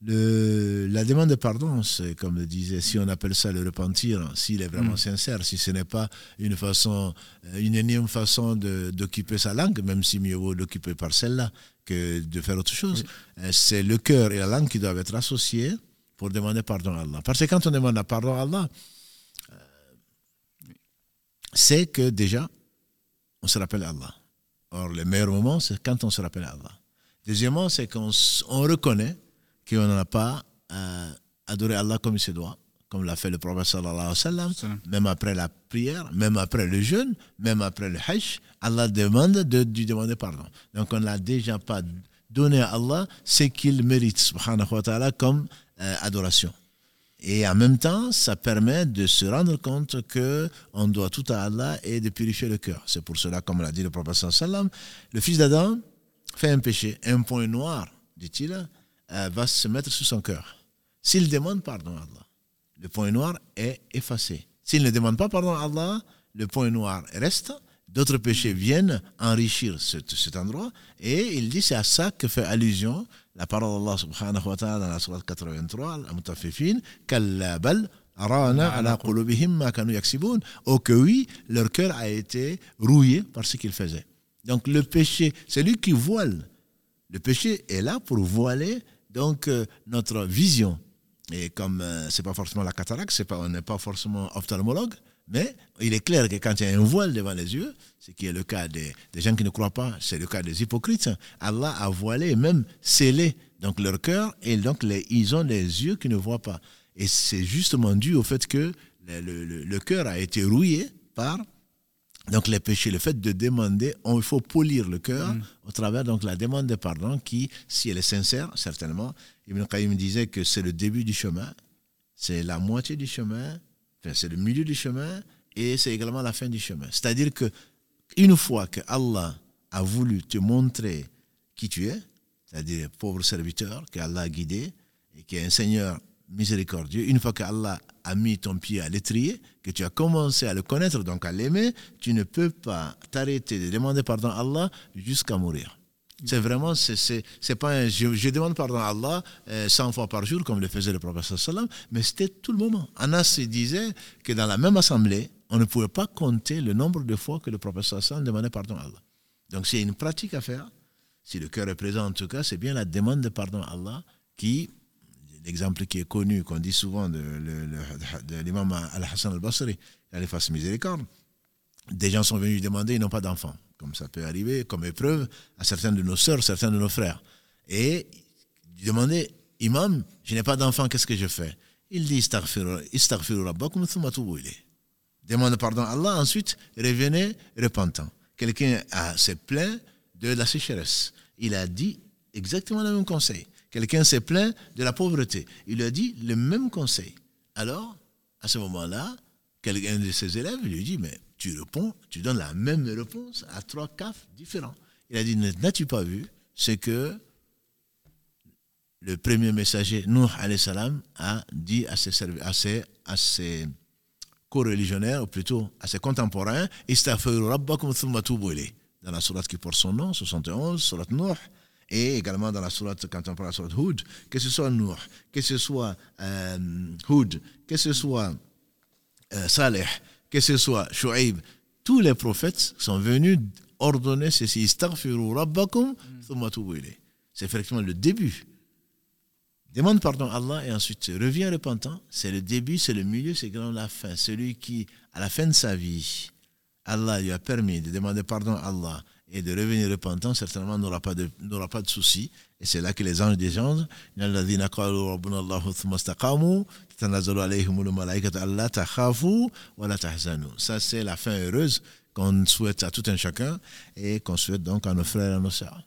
le, la demande de pardon, c'est comme le disait, si on appelle ça le repentir, s'il est vraiment mm. sincère, si ce n'est pas une façon, une énième façon d'occuper sa langue, même si mieux vaut l'occuper par celle-là que de faire autre chose, euh, c'est le cœur et la langue qui doivent être associés pour demander pardon à Allah. Parce que quand on demande pardon à Allah, c'est que déjà, on se rappelle Allah. Or, le meilleur moment, c'est quand on se rappelle Allah. Deuxièmement, c'est qu'on on reconnaît qu'on n'a pas euh, adoré Allah comme il se doit, comme l'a fait le prophète sallallahu alayhi wa sallam, même après la prière, même après le jeûne, même après le hajj, Allah demande de lui demander pardon. Donc on n'a déjà pas donné à Allah ce qu'il mérite, subhanahu wa ta'ala, comme euh, adoration. Et en même temps, ça permet de se rendre compte que on doit tout à Allah et de purifier le cœur. C'est pour cela, comme l'a dit le prophète sallam, le fils d'Adam fait un péché, un point noir, dit-il, euh, va se mettre sur son cœur. S'il demande pardon à Allah, le point noir est effacé. S'il ne demande pas pardon à Allah, le point noir reste. D'autres péchés viennent enrichir cet, cet endroit. Et il dit, c'est à ça que fait allusion la parole d'Allah subhanahu wa ta'ala dans la surah 83, Al-Mutafifin, Kallabal, Arana ala qulubihim ma kanu yaksibun. Oh que oui, leur cœur a été rouillé par ce qu'ils faisaient. Donc le péché, c'est lui qui voile. Le péché est là pour voiler donc euh, notre vision. Et comme euh, c'est pas forcément la cataracte, c'est pas, on n'est pas forcément ophtalmologue, mais il est clair que quand il y a un voile devant les yeux, ce qui est le cas des, gens qui ne croient pas, c'est le cas des hypocrites, Allah a voilé et même scellé donc leur cœur et donc les, ils ont des yeux qui ne voient pas. Et c'est justement dû au fait que le, le, cœur a été rouillé par donc les péchés, le fait de demander, il faut polir le cœur mm. au travers donc la demande de pardon qui, si elle est sincère, certainement, Ibn Qayyim disait que c'est le début du chemin, c'est la moitié du chemin, c'est le milieu du chemin et c'est également la fin du chemin. C'est-à-dire que une fois que Allah a voulu te montrer qui tu es, c'est-à-dire pauvre serviteur que Allah a guidé et qui est un Seigneur miséricordieux, une fois que Allah a mis ton pied à l'étrier, que tu as commencé à le connaître, donc à l'aimer, tu ne peux pas t'arrêter de demander pardon à Allah jusqu'à mourir. C'est vraiment, c'est pas un, je, demande pardon à Allah 100 euh, fois par jour, comme le faisait le prophète sallam, mais c'était tout le moment. Anas disait que dans la même assemblée, on ne pouvait pas compter le nombre de fois que le prophète sallam demandait pardon à Allah. Donc c'est une pratique à faire. Si le cœur est présent, en tout cas, c'est bien la demande de pardon à Allah qui, l'exemple qui est connu, qu'on dit souvent de, l'imam Al-Hassan al-Basri, il fasse miséricorde. Des gens sont venus demander, ils n'ont pas d'enfants comme ça peut arriver, comme épreuve à certains de nos sœurs, certains de nos frères. Et demander, Imam, je n'ai pas d'enfant, qu'est-ce que je fais? Il dit, Demande pardon à Allah, ensuite revenez repentant. Quelqu'un s'est plaint de la sécheresse. Il a dit exactement le même conseil. Quelqu'un s'est plaint de la pauvreté. Il lui a dit le même conseil. Alors, à ce moment-là, quelqu'un de ses élèves lui dit, mais tu réponds, tu donnes la même réponse à trois cas différents. Il a dit, n'as-tu pas vu C'est que le premier messager, Nuh salam, a dit à ses, à ses, co-religionnaires, ou plutôt à ses contemporains, dans la sourate qui porte son nom, 71, sourate Nuh, et également dans la sourate, la sourate Hud, que ce soit Nuh, que ce soit euh, Hud, que ce soit euh, Saleh, que ce soit Shu'aib, tous les prophètes sont venus ordonner ceci. C'est effectivement le début. Demande pardon à Allah et ensuite reviens repentant. C'est le début, c'est le milieu, c'est la fin. Celui qui, à la fin de sa vie, Allah lui a permis de demander pardon à Allah et de revenir repentant, certainement n'aura pas de, n'aura pas de souci. Et c'est là que les anges descendent. Ça, c'est la fin heureuse qu'on souhaite à tout un chacun et qu'on souhaite donc à nos frères et à nos sœurs.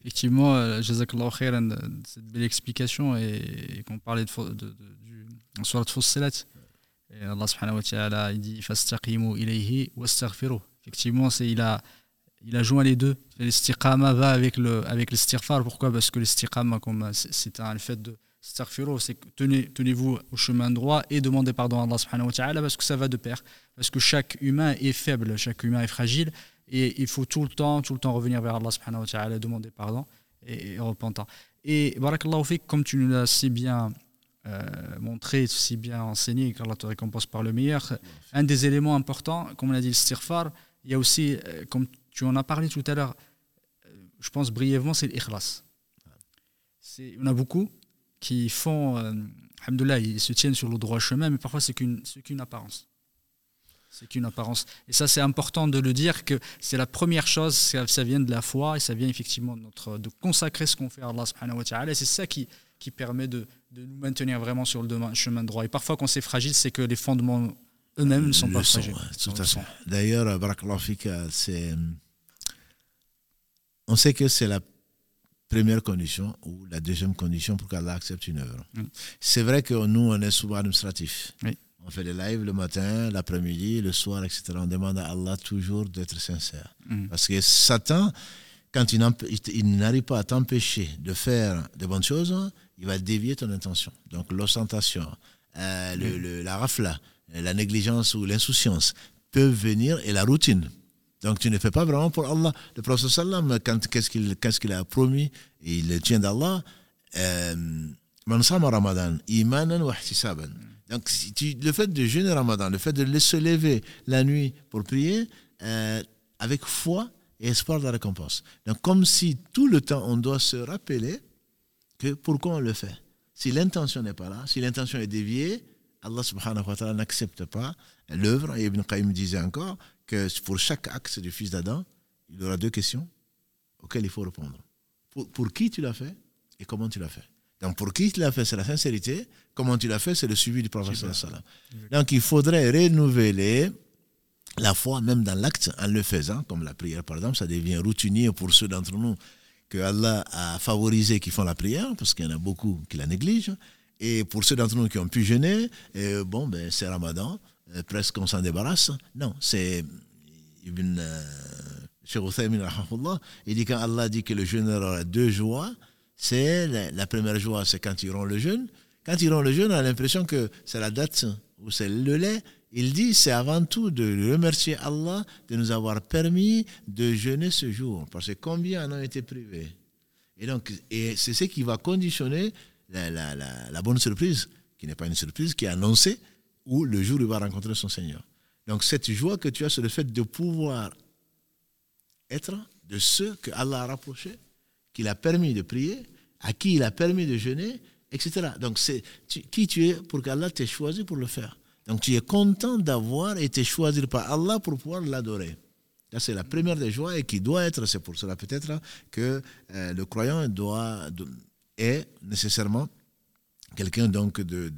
Effectivement, euh, Jazakallah khairan, cette belle explication et, Allah subhanahu wa ta'ala, il a joint les deux. L'istiqama va avec le avec. Pourquoi? Parce que l'istiqama, comme c'est un fait de c'est tenez, tenez-vous au chemin droit et demandez pardon à Allah subhanahu parce que ça va de pair. Parce que chaque humain est faible, chaque humain est fragile et il faut tout le temps, tout le temps revenir vers Allah subhanahu demander pardon et, repentant. Et barakallahu fik, comme tu nous l'as si bien euh, montré, si bien enseigné, qu'Allah te récompense par le meilleur, un des éléments importants, comme on a dit, l'istighfar, il y a aussi, euh, comme tu en as parlé tout à l'heure, euh, je pense brièvement, c'est l'ikhlas. On a beaucoup qui font, euh, ils se tiennent sur le droit chemin, mais parfois c'est qu'une apparence. C'est qu'une apparence. Et ça, c'est important de le dire que c'est la première chose, ça, vient de la foi et ça vient effectivement de, notre, de consacrer ce qu'on fait à Allah subhanahu wa ta'ala. Et c'est ça qui, qui permet de, de, nous maintenir vraiment sur le chemin droit. Et parfois, quand c'est fragile, c'est que les fondements eux-mêmes ne sont pas fragiles. D'ailleurs, c'est. On sait que c'est la première condition ou la deuxième condition pour qu'Allah accepte une œuvre. C'est vrai que nous, on est souvent administratif. On fait des lives le matin, l'après-midi, le soir, etc. On demande à Allah toujours d'être sincère. Mm. Parce que Satan, quand il n'arrive pas à t'empêcher de faire de bonnes choses, il va dévier ton intention. Donc l'ostentation, euh, mm. la rafla, la négligence ou l'insouciance peuvent venir et la routine. Donc tu ne fais pas vraiment pour Allah. Le prophète sallam, qu'est-ce qu'il qu'est-ce a promis? Il tient d'Allah. Euh, Ramadan, wa. Donc le fait de jeûner Ramadan, le fait de se lever la nuit pour prier, euh, avec foi et espoir de la récompense. Donc comme si tout le temps on doit se rappeler que pourquoi on le fait. Si l'intention n'est pas là, si l'intention est déviée, Allah subhanahu wa ta'ala n'accepte pas l'œuvre. Et Ibn Qayyim disait encore que pour chaque acte du fils d'Adam, il y aura deux questions auxquelles il faut répondre. Pour, qui tu l'as fait et comment tu l'as fait. Donc pour qui tu l'as fait, c'est la sincérité. Comment tu l'as fait, c'est le suivi du prophète. Donc il faudrait renouveler la foi même dans l'acte en le faisant, comme la prière par exemple, ça devient routinier pour ceux d'entre nous que Allah a favorisé qui font la prière, parce qu'il y en a beaucoup qui la négligent. Et pour ceux d'entre nous qui ont pu jeûner, bon, ben, c'est Ramadan, euh, presque on s'en débarrasse. Non, c'est Ibn euh, il dit quand Allah dit que le jeûne aura deux joies, c'est la, première joie, c'est quand ils rompt le jeûne. Quand ils rompent le jeûne, on a l'impression que c'est la date ou c'est le lait. Il dit c'est avant tout de remercier Allah de nous avoir permis de jeûner ce jour. Parce que combien en ont été privés? Et donc, et c'est ce qui va conditionner la, la, la, bonne surprise, qui n'est pas une surprise, qui est annoncée, où le jour où il va rencontrer son Seigneur. Donc cette joie que tu as, c'est le fait de pouvoir être de ceux que Allah a rapprochés, qu'il a permis de prier, à qui il a permis de jeûner, etc. Donc c'est qui tu es pour qu'Allah t'ait choisi pour le faire. Donc tu es content d'avoir été choisi par Allah pour pouvoir l'adorer. c'est la première des joies et qui doit être, c'est pour cela peut-être que euh, le croyant doit, est nécessairement quelqu'un donc de,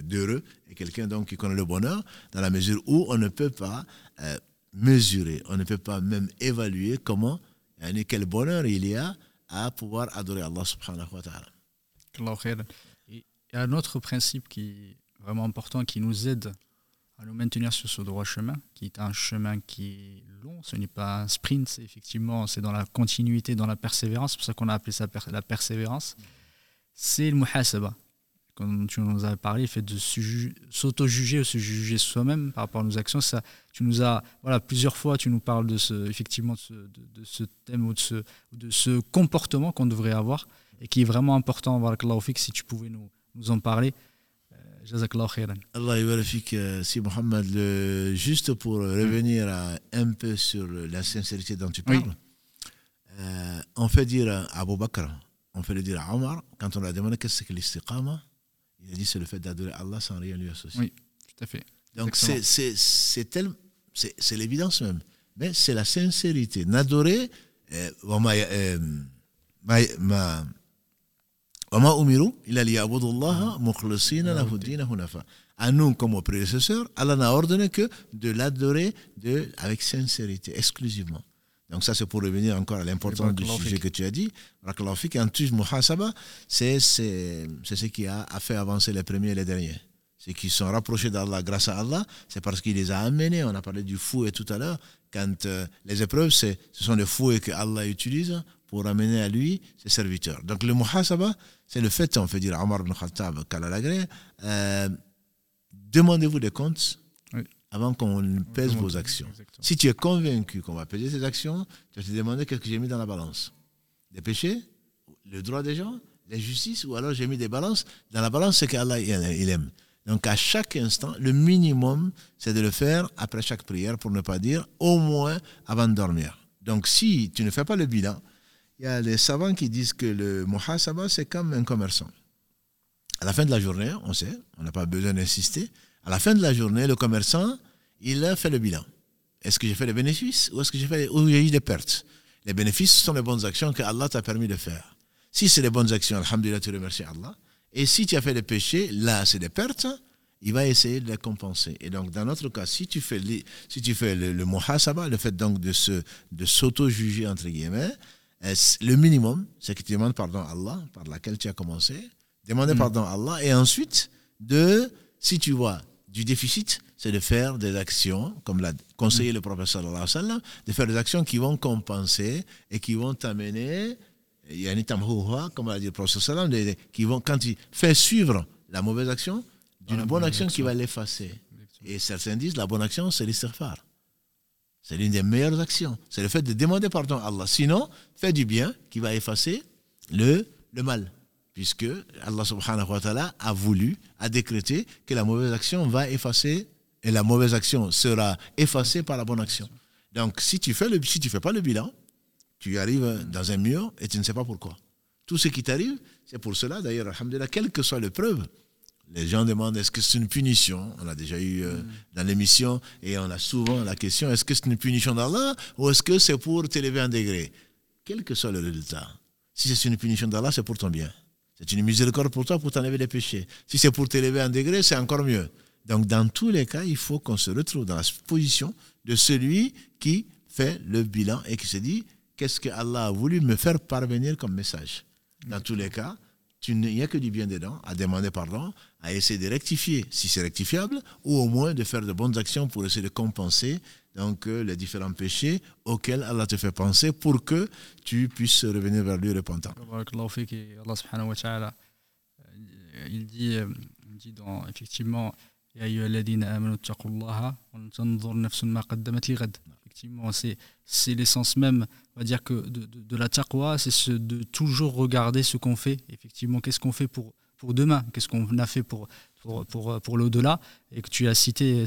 d'heureux et quelqu'un donc qui connaît le bonheur dans la mesure où on ne peut pas euh, mesurer, on ne peut pas même évaluer comment et quel bonheur il y a à pouvoir adorer Allah subhanahu wa ta'ala. Il y a un autre principe qui est vraiment important qui nous aide à nous maintenir sur ce droit chemin, qui est un chemin qui est long, ce n'est pas un sprint, c'est effectivement c'est dans la continuité, dans la persévérance, c'est pour ça qu'on a appelé ça la persévérance c'est le muhasaba. Comme tu nous as parlé, fait de s'auto-juger ou se juger soi-même par rapport à nos actions. Ça, tu nous as, voilà, plusieurs fois, tu nous parles de ce, effectivement, de ce, de, ce thème ou de ce, de ce comportement qu'on devrait avoir et qui est vraiment important. Voilà, si tu pouvais nous, nous en parler. Euh, Jazakallah khairan. Allah vérifie si Mohamed, juste pour revenir un peu sur la sincérité dont tu parles, euh, on fait dire à Abu Bakr, on fait le dire à Omar, quand on lui a demandé qu'est-ce que l'istiqama, il a dit c'est le fait d'adorer Allah sans rien lui associer. Oui, tout à fait. Donc c'est, l'évidence même. Mais c'est la sincérité. N'adorer, euh, euh, il a À nous, comme aux prédécesseurs, Allah n'a ordonné que de l'adorer avec sincérité, exclusivement. Donc ça, c'est pour revenir encore à l'importance du sujet que tu as dit. En plus, muhasaba, c'est ce qui a, fait avancer les premiers et les derniers. Ceux qui sont rapprochés d'Allah grâce à Allah, c'est parce qu'il les a amenés. On a parlé du fouet tout à l'heure. Quand euh, les épreuves, ce sont les fouets que Allah utilise pour amener à lui ses serviteurs. Donc le muhasaba, c'est le fait, on fait dire Omar ibn Khattab, euh, demandez-vous des comptes avant qu'on pèse vos actions. Si tu es convaincu qu'on va peser ces actions, tu vas te demander qu'est-ce que j'ai mis dans la balance. Des péchés, le droit des gens, l'injustice, ou alors j'ai mis des balances. Dans la balance, c'est qu'Allah, il aime. Donc à chaque instant, le minimum, c'est de le faire après chaque prière, pour ne pas dire au moins avant de dormir. Donc si tu ne fais pas le bilan, il y a les savants qui disent que le muhasaba, c'est comme un commerçant. À la fin de la journée, on sait, on n'a pas besoin d'insister, à la fin de la journée, le commerçant, il a fait le bilan. Est-ce que j'ai fait les bénéfices ou est-ce que j'ai fait ou eu des pertes? Les bénéfices ce sont les bonnes actions que Allah t'a permis de faire. Si c'est les bonnes actions, alhamdulillah, tu remercies Allah. Et si tu as fait des péchés, là, c'est des pertes, il va essayer de les compenser. Et donc, dans notre cas, si tu fais, si tu fais le, le muhasaba, le fait donc de, se, de s'auto-juger, entre guillemets, le minimum, c'est que tu demandes pardon à Allah, par laquelle tu as commencé, demander mm. pardon à Allah, et ensuite, de, si tu vois du déficit, c'est de faire des actions, comme l'a conseillé le professeur sallam, de faire des actions qui vont compenser et qui vont t'amener, il y a un comme l'a dit le professeur sallam, qui vont, quand tu fais suivre la mauvaise action, d'une bonne action, qui va l'effacer. Et certains disent, la bonne action, c'est l'istighfar. C'est l'une des meilleures actions. C'est le fait de demander pardon à Allah. Sinon, fais du bien qui va effacer le, le mal puisque Allah subhanahu wa ta'ala a voulu, a décrété que la mauvaise action va effacer et la mauvaise action sera effacée par la bonne action. Donc si tu fais le si fais pas le bilan, tu arrives dans un mur et tu ne sais pas pourquoi. Tout ce qui t'arrive, c'est pour cela d'ailleurs, alhamdulillah, quelle que soit l'épreuve, les gens demandent est-ce que c'est une punition? On a déjà eu euh, dans l'émission et on a souvent la question est-ce que c'est une punition d'Allah ou est-ce que c'est pour t'élever un degré? Quel que soit le résultat, si c'est une punition d'Allah, c'est pour ton bien. C'est une miséricorde pour toi pour t'enlever les péchés. Si c'est pour t'élever un degré, c'est encore mieux. Donc, dans tous les cas, il faut qu'on se retrouve dans la position de celui qui fait le bilan et qui se dit qu'est-ce que Allah a voulu me faire parvenir comme message? Dans tous les cas, il n'y a que du bien dedans, à demander pardon, à essayer de rectifier si c'est rectifiable, ou au moins de faire de bonnes actions pour essayer de compenser donc euh, les différents péchés auxquels Allah te fait penser pour que tu puisses revenir vers lui repentant. Allah il dit, euh, il dit dans, effectivement, effectivement, c'est l'essence même, on va dire que de la taqwa, c'est de toujours regarder ce qu'on fait. Effectivement, qu'est-ce qu'on fait pour, pour demain? Qu'est-ce qu'on a fait pour, pour, pour, pour l'au-delà? Et que tu as cité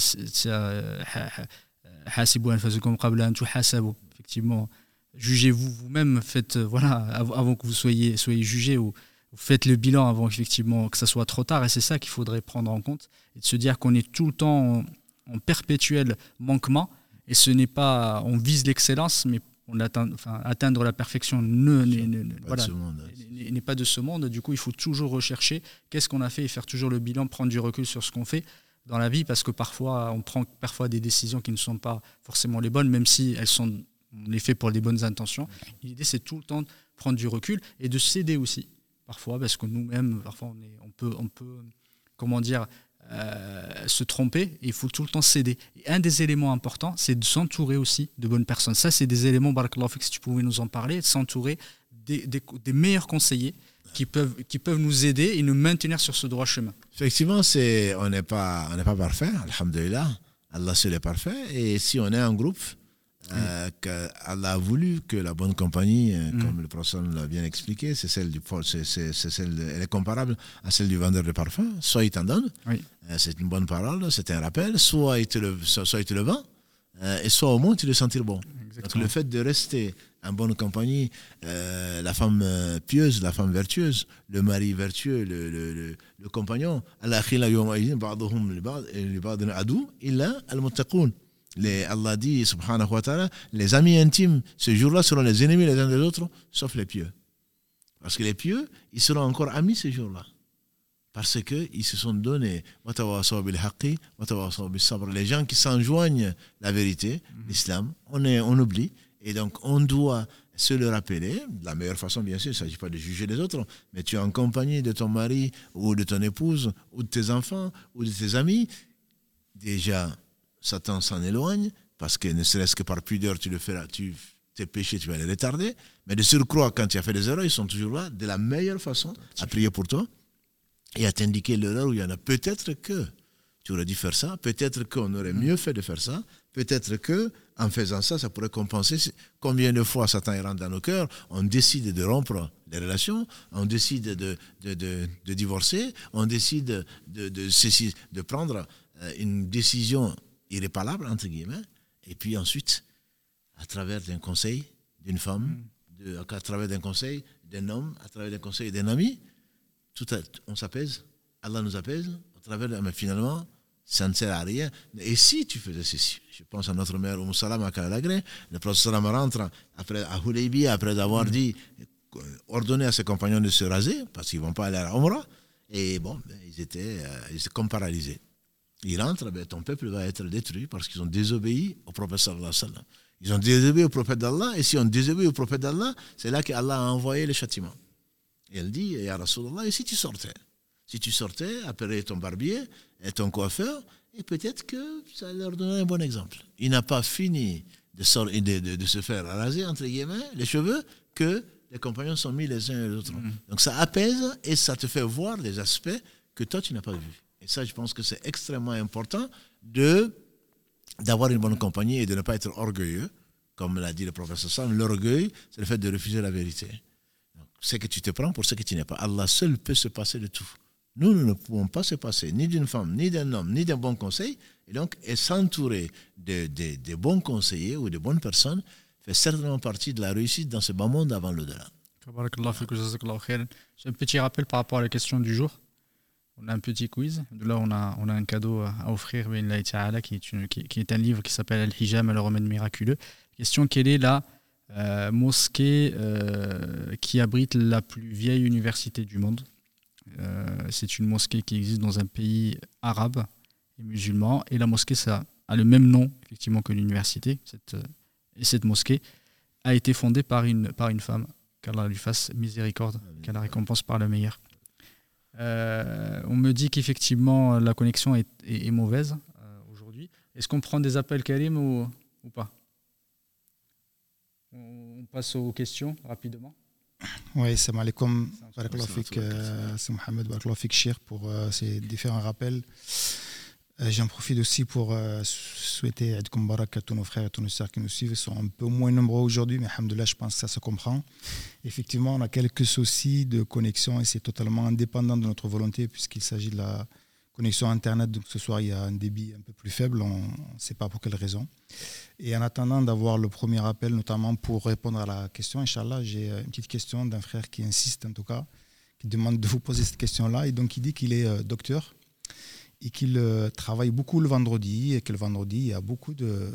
Effectivement, jugez-vous vous-même, faites, euh, voilà, avant que vous soyez, soyez jugé ou faites le bilan avant effectivement que ça soit trop tard. Et c'est ça qu'il faudrait prendre en compte et de se dire qu'on est tout le temps en, perpétuel manquement. Et ce n'est pas, on vise l'excellence, mais on atteint, enfin, atteindre la perfection ne, n'est pas de ce monde. Du coup, il faut toujours rechercher qu'est-ce qu'on a fait et faire toujours le bilan, prendre du recul sur ce qu'on fait dans la vie parce que parfois on prend parfois des décisions qui ne sont pas forcément les bonnes, même si elles sont on les fait pour les bonnes intentions. L'idée c'est tout le temps de prendre du recul et de céder aussi parfois parce que nous-mêmes parfois on, est, on peut on peut comment dire euh, se tromper et il faut tout le temps céder. Et un des éléments importants, c'est de s'entourer aussi de bonnes personnes. Ça, c'est des éléments, Barakallahu si tu pouvais nous en parler, de s'entourer des, meilleurs conseillers qui peuvent, qui peuvent nous aider et nous maintenir sur ce droit chemin. Effectivement, c'est, on n'est pas, on pas parfait, alhamdulillah. Allah seul est parfait. Et si on est un groupe, euh, Allah a voulu que la bonne compagnie, euh, mm. comme le professeur l'a bien expliqué, c'est celle du, c'est, c'est, celle elle est comparable à celle du vendeur de parfum. Soit il t'en donne, euh, c'est une bonne parole, c'est un rappel, soit il te le, soit, il te le vend, euh, et soit au moins tu le sentir bon. Donc le fait de rester en bonne compagnie, euh, la femme euh, pieuse, la femme vertueuse, le mari vertueux, le, le, le, le compagnon. Allah dit, subhanahu wa ta'ala, les amis intimes, ce jour-là seront les ennemis les uns des autres, sauf les pieux. Parce que les pieux, ils seront encore amis ce jour-là. Parce qu'ils se sont donnés. Les gens qui s'enjoignent la vérité, l'islam, on, on oublie. Et donc, on doit se le rappeler, de la meilleure façon, bien sûr, il ne s'agit pas de juger les autres, mais tu es en compagnie de ton mari ou de ton épouse ou de tes enfants ou de tes amis. Déjà, Satan s'en éloigne parce que ne serait-ce que par pudeur, tu le feras, tu, tes péchés, tu vas les retarder. Mais de surcroît, quand tu as fait des erreurs, ils sont toujours là de la meilleure façon à prier pour toi et à t'indiquer l'erreur où il y en a. Peut-être que tu aurais dû faire ça, peut-être qu'on aurait mieux fait de faire ça, peut-être que en faisant ça, ça pourrait compenser. Combien de fois Satan rentre dans nos cœurs, on décide de rompre les relations, on décide de, de, de, divorcer, on décide de, de, prendre euh, une décision irréparable, entre guillemets, et puis ensuite, à travers d'un conseil d'une femme, à travers d'un conseil d'un homme, à travers d'un conseil d'un ami, tout on s'apaise, Allah nous apaise, à travers, mais finalement, ça ne sert à rien. Et si tu faisais ceci, je pense à notre mère Oum Salam à le prophète rentre après, à Hulaybi après avoir mm. dit, ordonné à ses compagnons de se raser, parce qu'ils ne vont pas aller à la et bon, ben, ils, étaient, euh, ils étaient comme paralysés. Ils rentrent, ben, ton peuple va être détruit parce qu'ils ont désobéi au prophète sallallahu Ils ont désobéi au prophète d'Allah, et si on désobéit au prophète d'Allah, c'est là qu'Allah a envoyé le châtiment. Et elle dit, Ya Rasulallah, et si tu sortais? Si tu sortais, après ton barbier et ton coiffeur, et peut-être que ça leur donnerait un bon exemple. Il n'a pas fini de, de, de, se faire raser, entre guillemets, les cheveux, que les compagnons sont mis les uns et les autres. Mm. Donc ça apaise et ça te fait voir des aspects que toi, tu n'as pas vus. Et ça, je pense que c'est extrêmement important de d'avoir une bonne compagnie et de ne pas être orgueilleux. Comme l'a dit le professeur Sam, l'orgueil, c'est le fait de refuser la vérité. C'est que tu te prends pour ce que tu n'es pas. Allah seul peut se passer de tout. Nous, nous ne pouvons pas se passer ni d'une femme, ni d'un homme, ni d'un bon conseil. Et donc, s'entourer de, de, bons conseillers ou de bonnes personnes fait certainement partie de la réussite dans ce bas monde avant l'au-delà. J'ai un petit rappel par rapport à la question du jour. On a un petit quiz. Là, on a, on a un cadeau à offrir, qui est, une, qui, est un livre qui s'appelle Al-Hijam, le remède miraculeux. Question quelle est la euh, mosquée euh, qui abrite la plus vieille université du monde euh, C'est une mosquée qui existe dans un pays arabe et musulman. Et la mosquée, ça a le même nom, effectivement, que l'université. Cette, et cette mosquée a été fondée par une, par une femme. Qu'Allah lui fasse miséricorde, qu'elle la récompense par le meilleur. On me dit qu'effectivement la connexion est, mauvaise aujourd'hui. Est-ce qu'on prend des appels Karim ou, ou pas? On, passe aux questions rapidement. Oui, c'est alaikum. C'est Mohamed Shir pour euh, ces différents rappels. Euh, j'en profite aussi pour euh, souhaiter Eid Barak à tous nos frères et tous nos sœurs qui nous suivent. Ils sont un peu moins nombreux aujourd'hui, mais alhamdoulilah, je pense que ça se comprend. Effectivement, on a quelques soucis de connexion et c'est totalement indépendant de notre volonté puisqu'il s'agit de la connexion Internet. Donc ce soir, il y a un débit un peu plus faible. On ne sait pas pour quelle raison. Et en attendant d'avoir le premier appel, notamment pour répondre à la question, Inch'Allah, j'ai une petite question d'un frère qui insiste en tout cas, qui demande de vous poser cette question-là. Et donc, il dit qu'il est euh, docteur et qu'il euh, travaille beaucoup le vendredi et que le vendredi, il y a beaucoup de,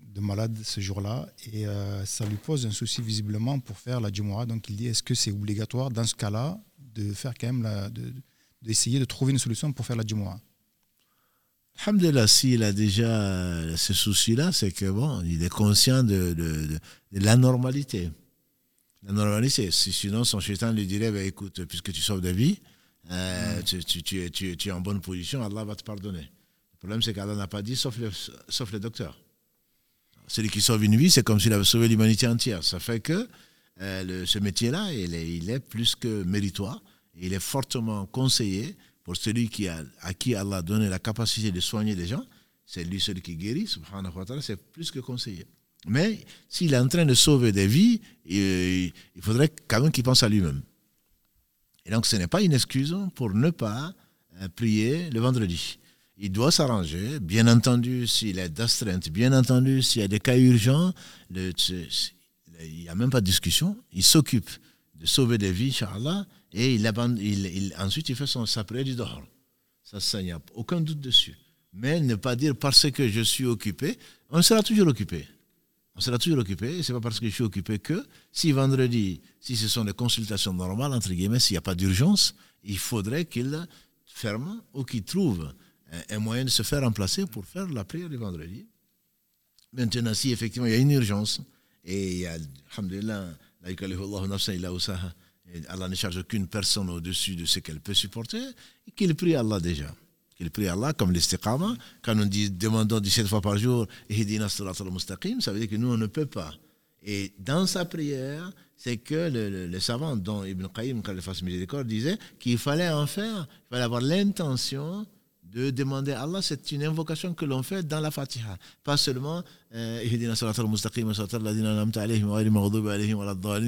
de malades ce jour-là et euh, ça lui pose un souci visiblement pour faire la Jumu'ah. Donc il dit est-ce que c'est obligatoire dans ce cas-là de faire quand même la, d'essayer de, trouver une solution pour faire la Jumu'ah Alhamdulillah, s'il a déjà euh, ce souci-là, c'est que bon, il est conscient de, de, de, la normalité. La normalité, sinon son chétan lui dirait bah, écoute, puisque tu sauves des vies, euh, tu, tu, tu, tu, es en bonne position, Allah va te pardonner. Le problème, c'est qu'Allah n'a pas dit sauf le, sauf le docteur. Celui qui sauve une vie, c'est comme s'il avait sauvé l'humanité entière. Ça fait que euh, ce métier-là, il est, il est, plus que méritoire. Il est fortement conseillé pour celui qui a, à qui Allah a donné la capacité de soigner les gens. C'est lui celui qui guérit, c'est plus que conseillé. Mais s'il est en train de sauver des vies, il, il faudrait quand même qu'il pense à lui-même. Et donc, ce n'est pas une excuse pour ne pas euh, prier le vendredi. Il doit s'arranger, bien entendu, s'il est d'astreinte, bien entendu, s'il y a des cas urgents, il n'y a même pas de discussion. Il s'occupe de sauver des vies, Inch'Allah, et ensuite il fait son, sa prière du dehors. Ça, ça, il n'y a aucun doute dessus. Mais ne pas dire parce que je suis occupé, on sera toujours occupé on sera toujours occupé. Ce n'est pas parce que je suis occupé que si vendredi, si ce sont des consultations normales, entre guillemets, s'il n'y a pas d'urgence, il faudrait qu'il ferme ou qu'il trouve un, moyen de se faire remplacer pour faire la prière du vendredi. Maintenant, si effectivement il y a une urgence, et il y a, alhamdulillah, Allah ne charge aucune personne au-dessus de ce qu'elle peut supporter, qu'il prie Allah déjà qu'il prie Allah, comme l'istiqama. Quand on dit demandons 17 fois par jour, ça veut dire que nous, on ne peut pas. Et dans sa prière, c'est que le, le, savant, dont Ibn Qayyim, quand il fasse miséricorde, disait qu'il fallait en faire, il fallait avoir l'intention de demander à Allah, c'est une invocation que l'on fait dans la Fatiha. Pas seulement euh,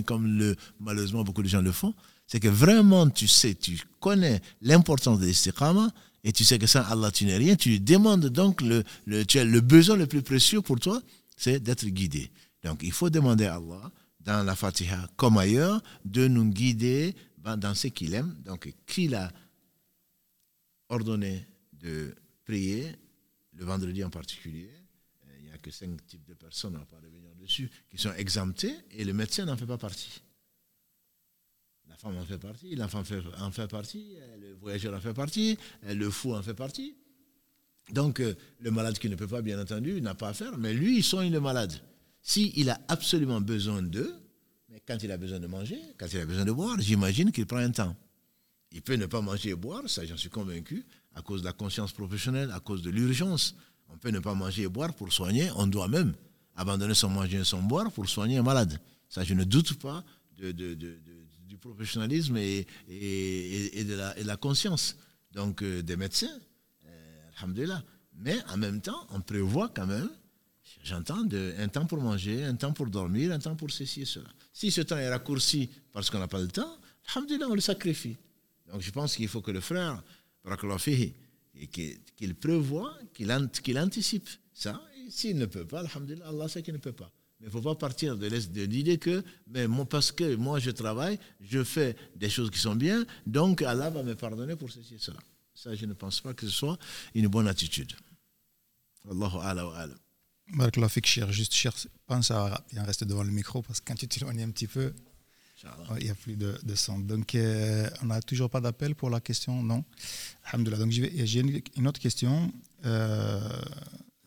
comme le, malheureusement beaucoup de gens le font. C'est que vraiment tu sais, tu connais l'importance de l'istiqama, et tu sais que sans Allah, tu n'es rien. Tu demandes donc le, le, tu as le besoin le plus précieux pour toi, c'est d'être guidé. Donc, il faut demander à Allah, dans la Fatiha comme ailleurs, de nous guider dans ce qu'il aime. Donc, qu'il a ordonné de prier, le vendredi en particulier, euh, il n'y a que cinq types de personnes, on ne va pas revenir dessus, qui sont exemptées et le médecin n'en fait pas partie. La femme en fait partie, l'enfant en fait partie, le voyageur en fait partie, le fou en fait partie. Donc, le malade qui ne peut pas, bien entendu, n'a pas à faire, mais lui, il soigne le malade. S'il a absolument besoin d'eux, mais quand il a besoin de manger, quand il a besoin de boire, j'imagine qu'il prend un temps. Il peut ne pas manger et boire, ça j'en suis convaincu, à cause de la conscience professionnelle, à cause de l'urgence. On peut ne pas manger et boire pour soigner, on doit même abandonner son manger et son boire pour soigner un malade. Ça, je ne doute pas du professionnalisme et, de la, conscience. Donc, euh, des médecins, euh, Mais en même temps, on prévoit quand même, j'entends, un temps pour manger, un temps pour dormir, un temps pour ceci et cela. Si ce temps est raccourci parce qu'on n'a pas le temps, alhamdulillah, on le sacrifie. Donc je pense qu'il faut que le frère, qu'il prévoit, qu'il anticipe ça. S'il ne peut pas, alhamdulillah, Allah sait qu'il ne peut pas. Mais il ne faut pas partir de l'idée que, mais parce que moi je travaille, je fais des choses qui sont bien, donc Allah va me pardonner pour ceci et cela. Ça, je ne pense pas que ce soit une bonne attitude. Allahu ala wa ala. juste cher, pense à rester devant le micro parce que quand tu t'éloignes un petit peu, il n'y a plus de, son. Donc, euh, on n'a toujours pas d'appel pour la question, non? Donc, j'ai une, autre question. Euh,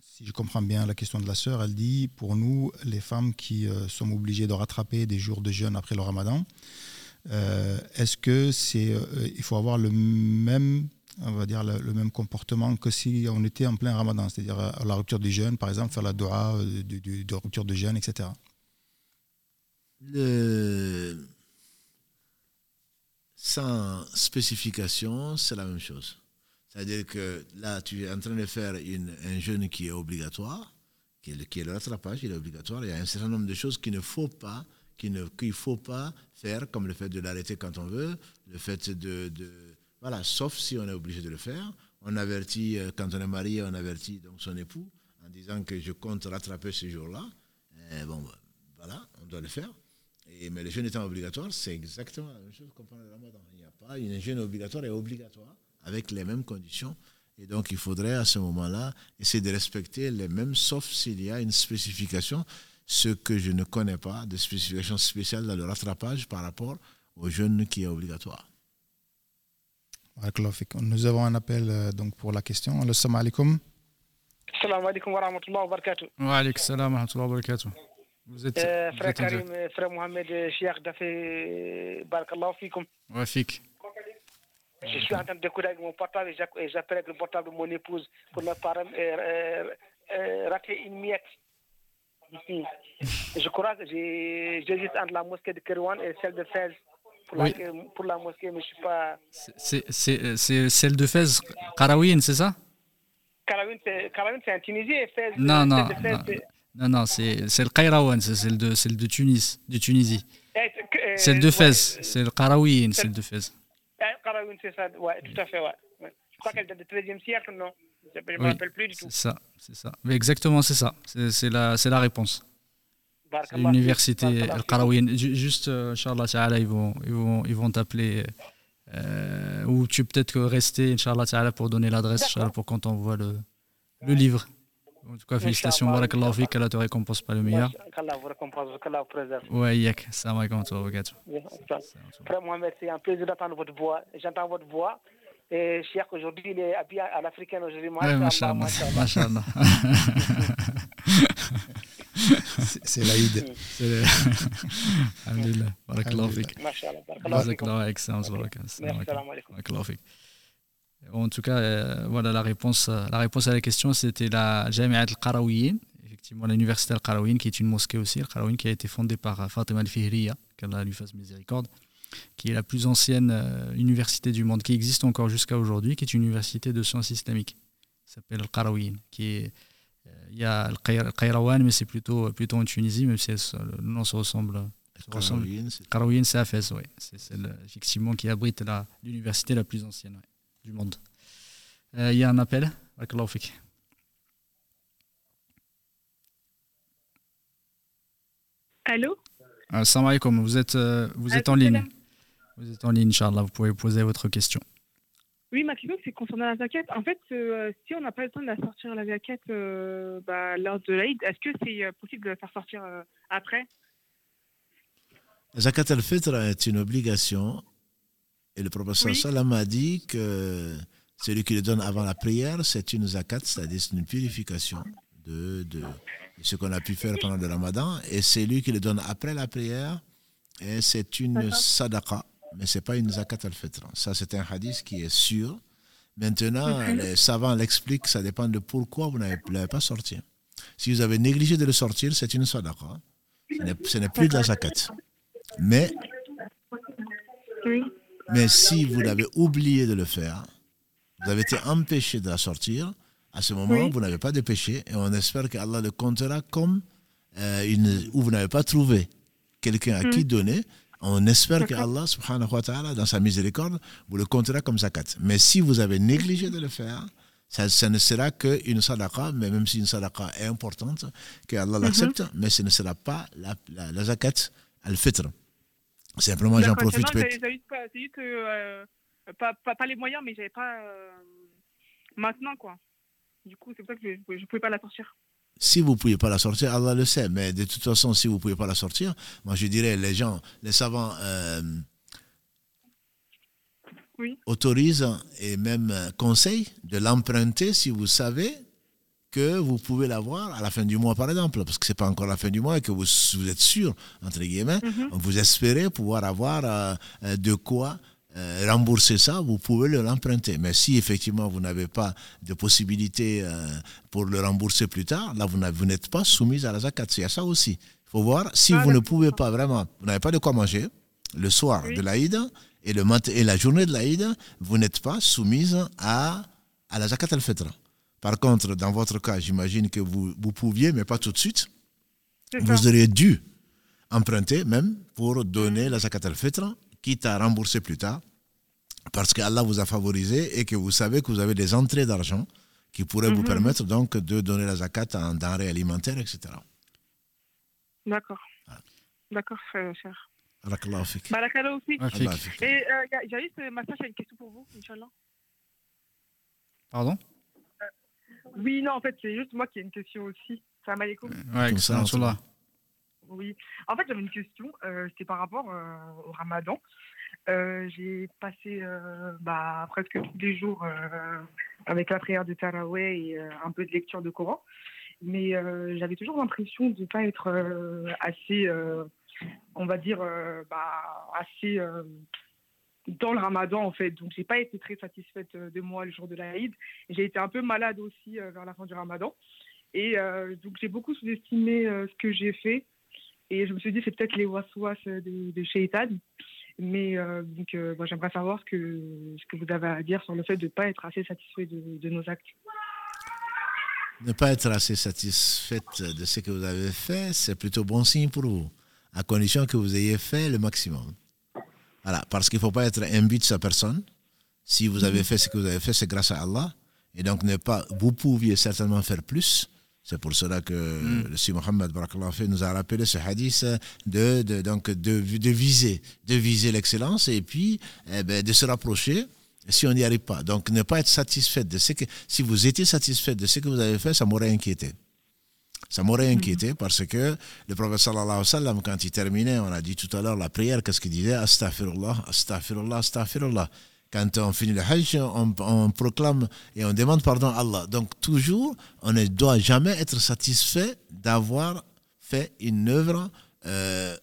si je comprends bien la question de la sœur, elle dit pour nous, les femmes qui euh, sont obligées de rattraper des jours de jeûne après le ramadan, est-ce que c'est il faut avoir le même on va dire le, même comportement que si on était en plein ramadan, c'est-à-dire la rupture du jeûne, par exemple, faire la dua de, de rupture de jeûne, etc le... sans spécification, c'est la même chose. C'est-à-dire que là, tu es en train de faire un jeûne qui est obligatoire, qui est, le, rattrapage, il est obligatoire. Il y a un certain nombre de choses qu'il ne faut pas, qu'il ne faut pas faire, comme le fait de l'arrêter quand on veut, le fait de, de, Voilà, sauf si on est obligé de le faire. On avertit, euh, quand on est marié, on avertit donc son époux en disant que je compte rattraper ce jour-là. bon, ben, voilà, on doit le faire mais le jeûne étant obligatoire, c'est exactement la même chose qu'on parle le ramadan. Il n'y a pas une jeûne obligatoire et obligatoire avec les mêmes conditions. Et donc, il faudrait à ce moment-là essayer de respecter les mêmes, sauf s'il y a une spécification, ce que je ne connais pas, de spécification spéciale dans le rattrapage par rapport au jeûne qui est obligatoire. Nous avons un appel euh, donc pour la question. Assalamu alaikum. Assalamu alaikum wa rahmatullahi wa barakatuh. Wa alaikum salam wa rahmatullahi wa barakatuh. Vous êtes, euh, frère Karim, euh, frère Mohamed, euh, Cheikh Dafé, Barakallahu fikoum. Ouais, fik. Je suis en train d'écouter avec mon portable et j'appelle avec le portable de mon épouse pour ne pas rater une miette. Je crois que j'hésite entre la mosquée de Kerouan et celle de Fez. Pour, oui. la, pour la mosquée, mais je ne suis pas. C'est celle de Fez, Karawin, c'est ça? Karawin, c'est en Tunisie et Fez. Non, non. non. Non, non, c'est le Kairawan, c'est celle de, celle de Tunis, de Tunisie. Eh, celle de Fez, c'est le Karaouin, celle de Fez. Karaouin, c'est ça, ouais, tout à fait, ouais. Je crois qu'elle date du 13e siècle, non? Je ne me rappelle plus du tout. C'est ça, c'est ça. Mais exactement, c'est ça. C'est la, la réponse. L'université El Karaouin. Juste, euh, Inch'Allah ils vont, ils vont, ils vont t'appeler. Euh, ou tu peux peut-être rester, Inch'Allah pour donner l'adresse, pour quand on voit le, le livre. En tout cas, félicitations, Barakallahu fik, qu'Allah te récompense pas le meilleur. Qu'Allah vous récompense, qu'Allah vous préserve. Ouais, yek, salam alaikum wa Frère Mohamed, c'est un plaisir d'entendre votre voix. J'entends votre voix. Et Cheikh, aujourd'hui, il est habillé à l'africaine aujourd'hui. Ouais, machallah. Machallah. C'est l'Aïd. Alhamdulillah. Barakallahu fik. Machallah. Barakallahu excellence. Barakallahu fik. En tout cas, euh, voilà la réponse, euh, la réponse à la question, c'était la Jamiat al-Qarawiyyin, effectivement l'université al-Qarawiyyin, qui est une mosquée aussi, al qui a été fondée par euh, Fatima al-Fihriya, qu'Allah lui fasse miséricorde, qui est la plus ancienne université du monde, qui existe encore jusqu'à aujourd'hui, qui est une université de sciences islamiques, qui s'appelle al-Qarawiyyin, qui est il y a le Qayrawan, mais c'est plutôt, plutôt en Tunisie, même si le nom se ressemble. Qarawiyyin, c'est à Fès, oui. C'est effectivement qui abrite l'université la, plus ancienne du monde. Euh, il y a un appel. Allô? Assalamu alaikum, vous êtes, euh, vous êtes en ligne. Vous êtes en ligne, Inch'Allah, vous pouvez poser votre question. Oui, ma question, c'est concernant la zakat. En fait, euh, si on n'a pas le temps de la sortir la zakat euh, bah, lors de l'Aïd, est-ce que c'est euh, possible de la faire sortir après? La zakat al-fitr est une obligation. Et le professeur oui. Salam a dit que celui qui le donne avant la prière, c'est une zakat, c'est-à-dire une purification de, de, ce qu'on a pu faire pendant le ramadan. Et celui qui le donne après la prière, c'est une sadaqa mais ce n'est pas une zakat al-fitr. Ça, c'est un hadith qui est sûr. Maintenant, les savants l'expliquent, ça dépend de pourquoi vous n'avez pas sorti. Si vous avez négligé de le sortir, c'est une sadaqa. Ce n'est plus de la zakat. Mais, mais si vous l'avez oublié de le faire, vous avez été empêché de la sortir, à ce moment, vous n'avez pas de péché et on espère qu'Allah le comptera comme euh, une, où vous n'avez pas trouvé quelqu'un à qui donner. On espère que Allah, subhanahu wa ta'ala, dans sa miséricorde, vous le comptera comme zakat. Mais si vous avez négligé de le faire, ça, ne sera qu'une sadaqa, mais même si une sadaqa est importante, que Allah l'accepte, mais ce ne sera pas la, la, zakat al-fitr. Simplement, j'en profite. C'est juste que, euh, pas, pas, les moyens, mais j'avais pas euh, maintenant, quoi. Du coup, c'est pour ça que je ne pouvais pas la sortir. Si vous ne pouvez pas la sortir, Allah le sait. Mais de toute façon, si vous ne pouvez pas la sortir, moi je dirais les gens, les savants euh, autorisent et même conseillent de l'emprunter si vous savez que vous pouvez l'avoir à la fin du mois, par exemple, parce que ce n'est pas encore la fin du mois et que vous, vous êtes sûr, entre guillemets, mm-hmm. vous espérez pouvoir avoir euh, euh, de quoi euh, rembourser ça, vous pouvez le remprunter. Mais si effectivement vous n'avez pas de possibilité euh, pour le rembourser plus tard, là vous n'êtes pas soumise à la zakat. Il y a ça aussi. Il faut voir si vous ne pouvez pas vraiment, vous n'avez pas de quoi manger le soir de l'Aïd et, le et la journée de l'Aïd, vous n'êtes pas soumise à, à la zakat al-fitra. Par contre, dans votre cas, j'imagine que vous, vous pouviez, mais pas tout de suite. Vous auriez dû emprunter même pour donner la zakat al-fitra quitte à rembourser plus tard, parce qu'Allah vous a favorisé et que vous savez que vous avez des entrées d'argent qui pourraient vous mhm. permettre donc de donner la zakat en denrées alimentaires, etc. D'accord. D'accord, cher. Barakallahu fik. Barakallahu fik. Et euh, Jaïs, ma soeur, j'ai une question pour vous, Inch'Allah? Pardon? Oui, non, en fait, c'est juste moi qui ai une question aussi. Salam alaikum. Ouais, excellent. Oui. En fait, j'avais une question. Euh, C'était par rapport euh, au ramadan. Euh, j'ai passé euh, bah, presque tous les jours avec la prière de Taraweh et un peu de lecture de Coran. Mais j'avais toujours l'impression de ne pas être assez, on va dire, bah, assez dans le ramadan en fait. Donc j'ai pas été très satisfaite de moi le jour de l'Aïd. J'ai été un peu malade aussi vers la fin du ramadan. Et donc j'ai beaucoup sous-estimé ce que j'ai fait. Et je me suis dit, c'est peut-être les waswas de, de Shaitan. Mais euh, donc, euh, j'aimerais savoir que, ce que vous avez à dire sur le fait de ne pas être assez satisfait de, de, nos actes. Ne pas être assez satisfaite de ce que vous avez fait, c'est plutôt bon signe pour vous, à condition que vous ayez fait le maximum. Voilà, parce qu'il ne faut pas être imbu de sa personne. Si vous avez fait ce que vous avez fait, c'est grâce à Allah. Et donc, ne pas, vous pouviez certainement faire plus, c'est pour cela que mm. le Sidi Mohammed nous a rappelé ce hadith de, de donc de, de, viser, de viser l'excellence et puis eh ben, de se rapprocher si on n'y arrive pas. Donc ne pas être satisfait de ce que... Si vous étiez satisfait de ce que vous avez fait, ça m'aurait inquiété. Ça m'aurait inquiété parce que le prophète sallallahu alayhi wa sallam, quand il terminait, on a dit tout à l'heure la prière, qu'est-ce qu'il disait? Astaghfirullah, astaghfirullah, astaghfirullah. Quand on finit le Hajj, on, proclame et on demande pardon à Allah. Donc toujours, on ne doit jamais être satisfait d'avoir fait une œuvre euh,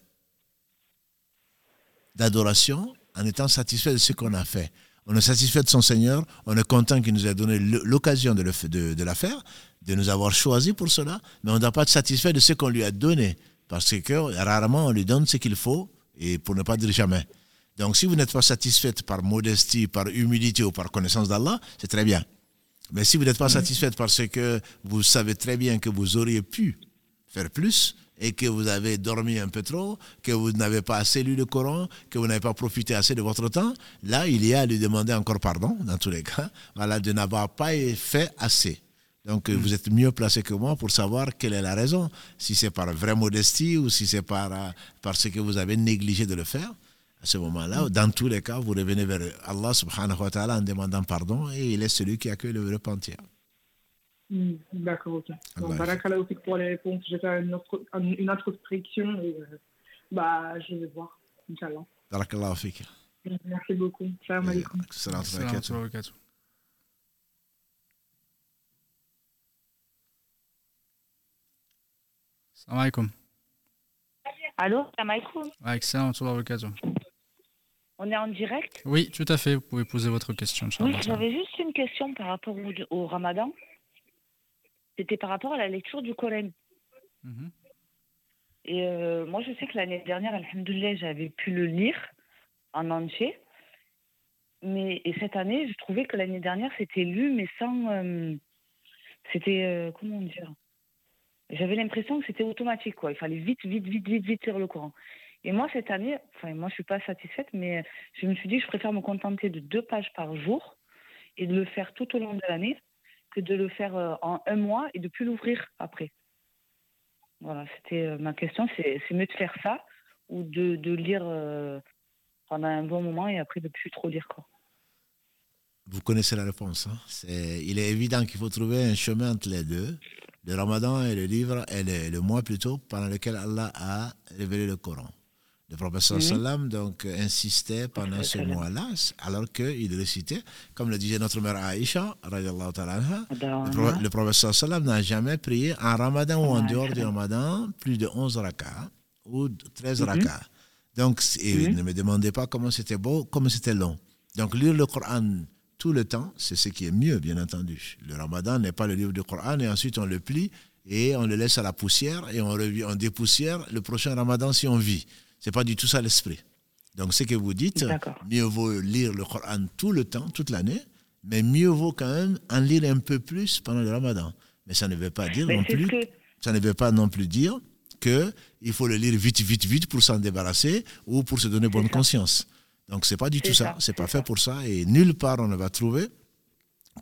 d'adoration en étant satisfait de ce qu'on a fait. On est satisfait de son Seigneur, on est content qu'il nous ait donné l'occasion de, de, de la faire, de nous avoir choisi pour cela, mais on ne doit pas être satisfait de ce qu'on lui a donné, parce que rarement on lui donne ce qu'il faut, et pour ne pas dire jamais. Donc si vous n'êtes pas satisfaite par modestie, par humilité ou par connaissance d'Allah, c'est très bien. Mais si vous n'êtes pas satisfaite parce que vous savez très bien que vous auriez pu faire plus et que vous avez dormi un peu trop, que vous n'avez pas assez lu le Coran, que vous n'avez pas profité assez de votre temps, là, il y a à lui demander encore pardon, dans tous les cas, voilà, de n'avoir pas fait assez. Donc, mm. vous êtes mieux placé que moi pour savoir quelle est la raison, si c'est par vraie modestie ou si c'est par, euh, parce que vous avez négligé de le faire. À ce moment-là, dans tous les cas, vous revenez vers Allah subhanahu wa ta'ala en demandant pardon et il est celui qui accueille le repentir. Mmh, D'accord, ok. Donc, bah, bah, là, Kalaoufik pour les réponses. Je vais faire une, autre, une et euh, bah, je vais voir. Inch'Allah. Barakallahu fik. Merci beaucoup. Salam euh, alaikum. Salam alaikum. Salam alaikum. Allô, salam alaikum. Excellent, on est en direct? Oui, tout à fait. Vous pouvez poser votre question. Oui, j'avais juste une question par rapport au, au ramadan. C'était par rapport à la lecture du Coran. Mhm. Et euh, moi, je sais que l'année dernière, Alhamdoulilah, j'avais pu le lire en entier. Mais et cette année, je trouvais que l'année dernière, c'était lu, mais sans. euh, c'était. euh, comment dire J'avais l'impression que c'était automatique, quoi. Il fallait vite, vite, vite, vite, vite lire le Coran. Et moi, cette année, enfin, moi, je suis pas satisfaite, mais je me suis dit que je préfère me contenter de deux pages par jour et de le faire tout au long de l'année que de le faire euh, en un mois et de plus l'ouvrir après. Voilà, c'était euh, ma question. C'est mieux de faire ça ou de, de lire euh, pendant un bon moment et après de plus trop lire, quoi. Vous connaissez la réponse. hein. Il est évident qu'il faut trouver un chemin entre les deux. Le ramadan et le livre, et le, le mois plutôt, pendant lequel Allah a révélé le Coran. Le prophète Mhm. sallam donc euh, insistait pendant ce mois-là, alors qu'il récitait, comme le disait notre mère Aïcha, ta'ala anha, le, pro- le prophète sallam n'a jamais prié en ramadan ou en dehors du ramadan plus de 11 rakats ou de 13 Mhm. rakats. Donc, et Mhm. ne me demandez pas comment c'était beau, comment c'était long. Donc, lire le Coran tout le temps, c'est ce qui est mieux, bien entendu. Le ramadan n'est pas le livre du Coran et ensuite on le plie et on le laisse à la poussière et on, revient, on dépoussière le prochain ramadan si on vit. C'est pas du tout ça l'esprit. Donc, ce que vous dites, mieux vaut lire le Coran tout le temps, toute l'année, mais mieux vaut quand même en lire un peu plus pendant le ramadan. Mais ça ne veut pas dire Mais non plus, que- ça ne veut pas non plus dire que il faut le lire vite, vite, vite pour s'en débarrasser ou pour se donner bonne ça. conscience. Donc c'est pas du tout ça, ça, c'est pas fait ça. pour ça et nulle part on ne va trouver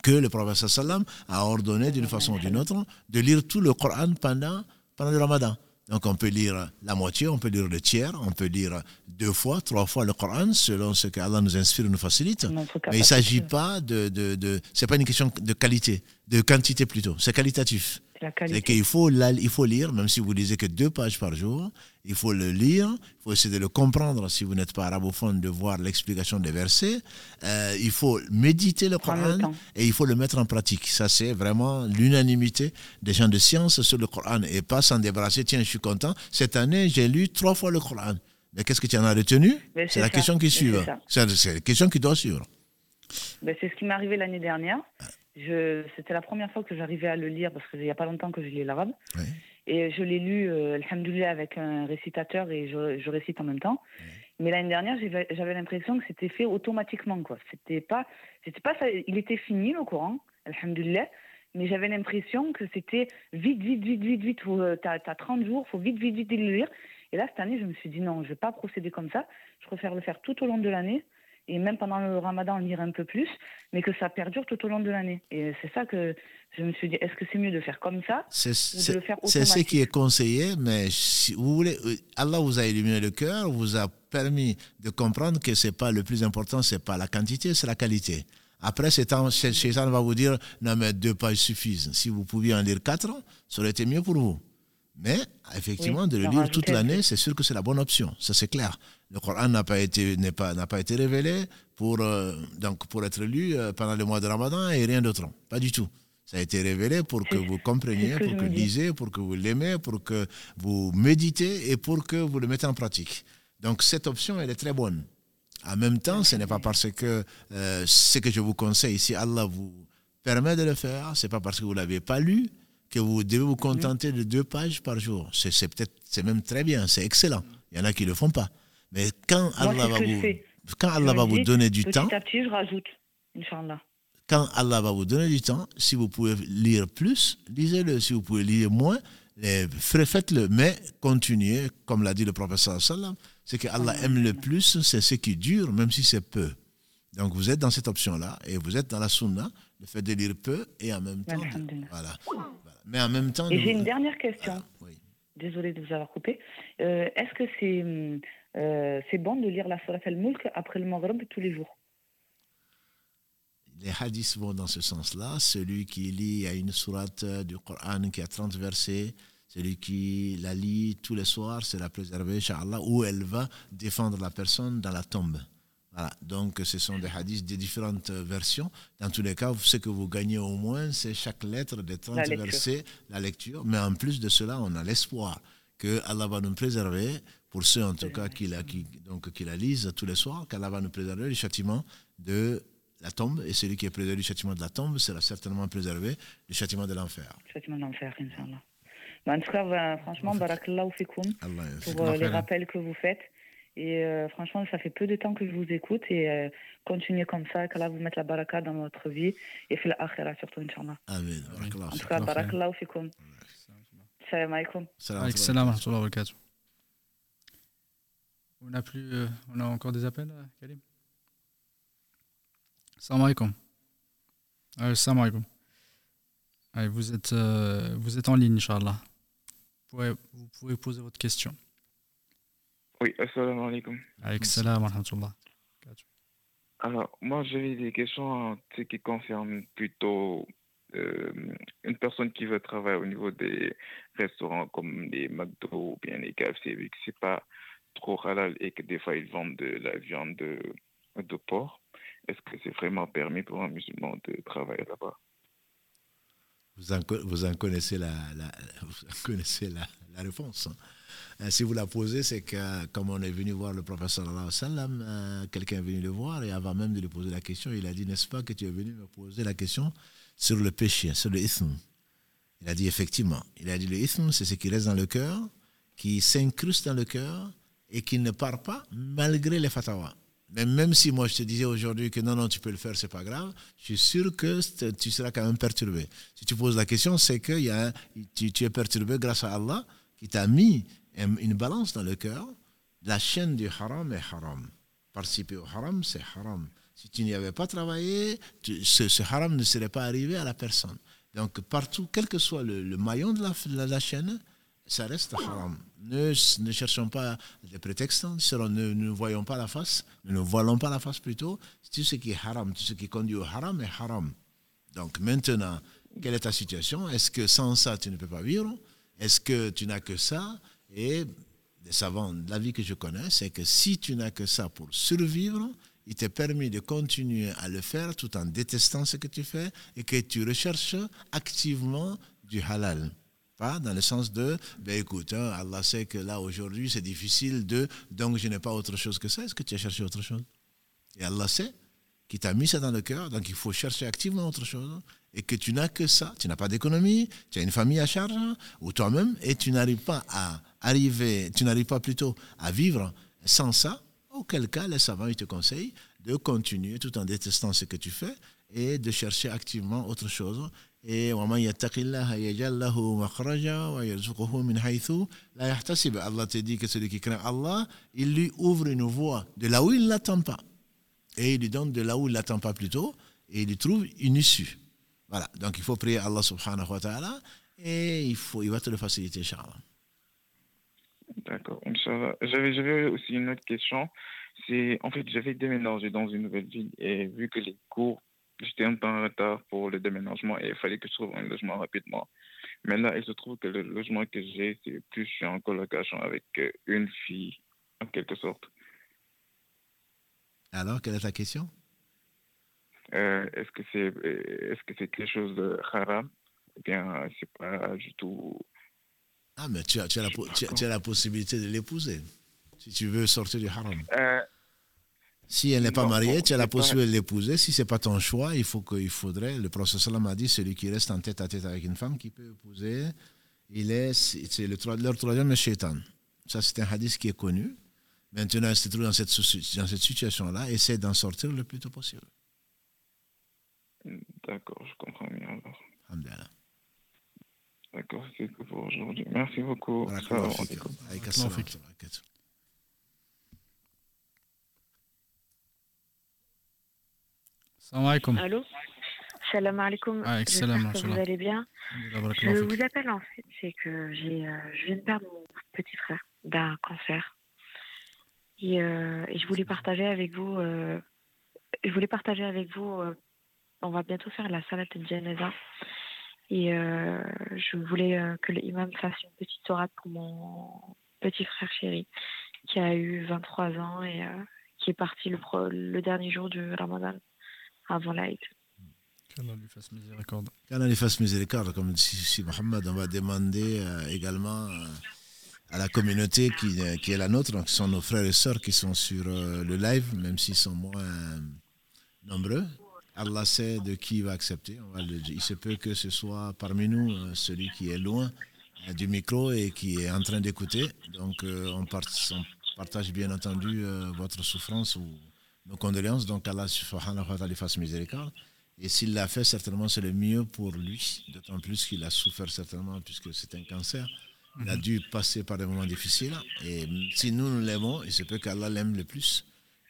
que le prophète sallam a ordonné d'une façon ou d'une autre de lire tout le Coran pendant, pendant le ramadan. Donc on peut lire la moitié, on peut lire le tiers, on peut lire deux fois, trois fois le Coran selon ce que Allah nous inspire et nous facilite. Mais il ne s'agit pas de, de, de c'est pas une question de qualité, de quantité plutôt, c'est qualitatif. C'est qu'il faut, la- il faut lire, même si vous lisez que deux pages par jour, il faut le lire, il faut essayer de le comprendre si vous n'êtes pas arabophone, de voir l'explication des versets. Euh, il faut méditer le Coran et il faut le mettre en pratique. Ça, c'est vraiment l'unanimité des gens de science sur le Coran et pas s'en débarrasser. Tiens, je suis content. Cette année, j'ai lu trois fois le Coran. Mais qu'est-ce que tu en as retenu C'est la ça. question qui suit. c'est la question qui doit suivre. Ben, c'est ce qui m'est arrivé l'année dernière. C'était la première fois que j'arrivais à le lire parce qu'il n'y a pas longtemps que je lis l'arabe. Oui. Et je l'ai lu, euh, alhamdoulilah, avec un récitateur et je, je récite en même temps. Mais l'année dernière, j'avais, l'impression que c'était fait automatiquement. Quoi. C'était pas, c'était pas ça. Il était fini le Coran, alhamdoulilah. Mais j'avais l'impression que c'était vite, vite, vite, vite, vite. Euh, T'as, t'as 30 jours, faut vite, vite, vite le lire. Et là, cette année, je me suis dit non, je vais pas procéder comme ça. Je préfère le faire tout au long de l'année et même pendant le ramadan, lire un peu plus, mais que ça perdure tout au long de l'année. Et c'est ça que je me suis dit, est-ce que c'est mieux de faire comme ça C'est ce qui est conseillé, mais si vous voulez, euh, Allah vous a illuminé le cœur, vous a permis de comprendre que c'est pas le plus important, c'est pas la quantité, c'est la qualité. Après, Shaitan va vous dire, non mais deux pages suffisent. Si vous pouviez en lire quatre, ça aurait été mieux pour vous. Mais effectivement, Oui, de le lire toute l'année, c'est sûr que c'est la bonne option. Ça, c'est clair. Le Coran n'a pas été, n'est pas, n'a pas été révélé pour, euh, donc pour être lu euh, pendant le mois de Ramadan et rien d'autre. Pas du tout. Ça a été révélé pour que vous compreniez, que pour que vous dis. lisez, pour que vous l'aimez, pour que vous méditez et pour que vous le mettez en pratique. Donc cette option, elle est très bonne. En même temps, ce n'est pas parce que euh, ce que je vous conseille, si Allah vous permet de le faire, c'est pas parce que vous l'avez pas lu que vous devez vous contenter de deux pages par jour. C'est c'est peut-être, c'est même très bien, c'est excellent. Il y en a qui le font pas. Mais quand Moi, Allah ce va vous, quand Allah va donner du petit temps, à petit, je rajoute, Inch'Allah. quand Allah va vous donner du temps, si vous pouvez lire plus, lisez-le. Si vous pouvez lire moins, eh, faites- faites-le. Mais continuez, comme l'a dit le professeur sallam, c'est que Allah aime le plus, c'est ce qui dure, même si c'est peu. Donc vous êtes dans cette option-là et vous êtes dans la sunna, le fait de lire peu et en même temps. voilà. Voilà. Mais en même temps. Et j'ai vous- une dernière question. Oui. Désolée de vous avoir coupé. Euh, Est-ce que c'est hum, euh, c'est bon de lire la Surat al-Mulk après le Maghrib tous les jours. Les hadiths vont dans ce sens-là. Celui qui lit à une sourate du Coran qui a 30 versets, celui qui la lit tous les soirs, c'est la préserver, Inch'Allah, où elle va défendre la personne dans la tombe. Voilà. Donc, ce sont des hadiths de différentes versions. Dans tous les cas, ce que vous gagnez au moins, c'est chaque lettre des 30 versets, la lecture. Mais en plus de cela, on a l'espoir que Allah va nous préserver, pour ceux en tout cas qui la, qui, donc, qui la lisent tous les soirs, qu'Allah va nous préserver du châtiment de la tombe. Et celui qui est préservé du châtiment de la tombe sera certainement préservé du châtiment de l'enfer. Châtiment de l'enfer, Inch'Allah. Bah, en tout cas, bah, franchement, barakallahu fikoum pour euh, les rappels que vous faites. Et euh, franchement, ça fait peu de temps que je vous écoute et euh, continuez comme ça, qu'Allah vous mette la baraka dans votre vie et fait l'akhira surtout, Inch'Allah. Amen. En tout cas, barakallahu fikoum. Salam alaikum. Salam barakatuh. On a plus, euh, on a encore des appels, euh, Karim? Salam alaikum. Euh, salam alaikum. Allez, vous êtes, euh, vous êtes en ligne, Inch'Allah. Vous pouvez, vous pouvez poser votre question. Oui, assalamu alaikum. Avec salam wa rahmatullah. Alors, moi, j'avais des questions sais, qui concernent plutôt euh, une personne qui veut travailler au niveau des restaurants comme les McDo ou bien les KFC, vu que c'est pas trop halal et que des fois ils vendent de la viande de, de porc. Est-ce que c'est vraiment permis pour un musulman de travailler là-bas? Vous en, connaissez la, la vous connaissez la, la réponse. Hein. Si vous la posez, c'est que comme on est venu voir le professeur sallam, euh, quelqu'un est venu le voir et avant même de lui poser la question, il a dit, n'est-ce pas que tu es venu me poser la question sur le péché, sur le ism? Il a dit effectivement. Il a dit le ism, c'est ce qui reste dans le cœur, qui s'incruste dans le cœur et qui ne part pas malgré les fatwas. Mais même si moi je te disais aujourd'hui que non, non, tu peux le faire, c'est pas grave, je suis sûr que tu seras quand même perturbé. Si tu poses la question, c'est que y a, tu, es perturbé grâce à Allah qui t'a mis une balance dans le cœur. La chaîne du haram est haram. Participer au haram, c'est haram. Si tu n'y avais pas travaillé, ce, haram ne serait pas arrivé à la personne. Donc partout, quel que soit le, maillon de la chaîne, ça reste haram. Ne, ne, cherchons pas des prétextes, ne, ne voyons pas la face, ne nous voilons pas la face plutôt. Tout ce qui est haram, tout ce qui conduit au haram est haram. Donc maintenant, quelle est ta situation? Est-ce que sans ça, tu ne peux pas vivre? Est-ce que tu n'as que ça? Et des savants de la vie que je connais, c'est que si tu n'as que ça pour survivre, il t'est permis de continuer à le faire tout en détestant ce que tu fais et que tu recherches activement du halal. Pas dans le sens de, ben écoute, hein, Allah sait que là aujourd'hui c'est difficile de, donc je n'ai pas autre chose que ça. Est-ce que tu as cherché autre chose? Et Allah sait qu'il t'a mis ça dans le cœur, donc il faut chercher activement autre chose. Et que tu n'as que ça, tu n'as pas d'économie, tu as une famille à charge, ou toi-même, et tu n'arrives pas à arriver, tu n'arrives pas plutôt à vivre sans ça, auquel cas les savants ils te conseillent de continuer tout en détestant ce que tu fais et de chercher activement autre chose et Allah te que celui qui craint Allah, il lui ouvre une voie de là où il pas. Et il lui donne de là où il pas plutôt, et il trouve une issue. Voilà, donc il faut prier Allah subhanahu wa ta'ala, et il, va te le faciliter. D'accord. J'avais aussi une autre question. C'est, en fait, j'avais déménagé dans une nouvelle ville, et vu que les cours j'étais un peu en retard pour le déménagement et il fallait que je trouve un logement rapidement. Mais là, il se trouve que le logement que j'ai, c'est plus je suis en colocation avec une fille, en quelque sorte. Alors, quelle est ta question? Euh, Est-ce que c'est est -ce que c'est quelque chose de haram ou bien c'est pas du tout? Ah, mais tu as, tu as, la, tu as, tu as la possibilité de l'épouser si tu veux sortir du haram. Euh, si elle n'est pas mariée, tu as la possibilité de l'épouser. Si ce n'est pas ton choix, il, faut qu'il faudrait. Le professeur m'a dit celui qui reste en tête à tête avec une femme qui peut épouser, il est, c'est le, leur troisième shaitan. Ça, c'est un hadith qui est connu. Maintenant, si tu te trouves dans cette, dans cette situation-là, essaie d'en sortir le plus tôt possible. D'accord, je comprends bien alors. Alhamdulillah. D'accord, c'est tout pour aujourd'hui. Merci beaucoup. Salam alaikum. Allô Salam alaikum. J'espère que vous allez bien. Je vous appelle en fait, c'est que j'ai, euh, je viens de perdre mon petit frère d'un cancer. Et, je voulais partager avec vous. je voulais partager avec vous. on va bientôt faire la salade de janaza. Et je voulais que l'imam fasse une petite sourate pour mon petit frère chéri qui a eu 23 ans et qui est parti le, le dernier jour du Ramadan avant l'Aïd. Qu'Allah lui fasse miséricorde. Qu'Allah lui fasse miséricorde, comme dit Mohamed, on va demander euh, également euh, à la communauté qui, euh, qui, est la nôtre, donc ce sont nos frères et sœurs qui sont sur le live, même s'ils sont moins nombreux. Allah sait de qui il va accepter. On va le, il se peut que ce soit parmi nous celui qui est loin du micro et qui est en train d'écouter. Donc on, on, partage bien entendu votre souffrance ou nos condoléances. Donc Allah subhanahu wa ta'ala fasse miséricorde. Et s'il l'a fait, certainement, c'est le mieux pour lui, d'autant plus qu'il a souffert certainement, puisque c'est un cancer. Il a mhm. dû passer par des moments difficiles. Et si nous, nous l'aimons, il se peut qu'Allah l'aime le plus.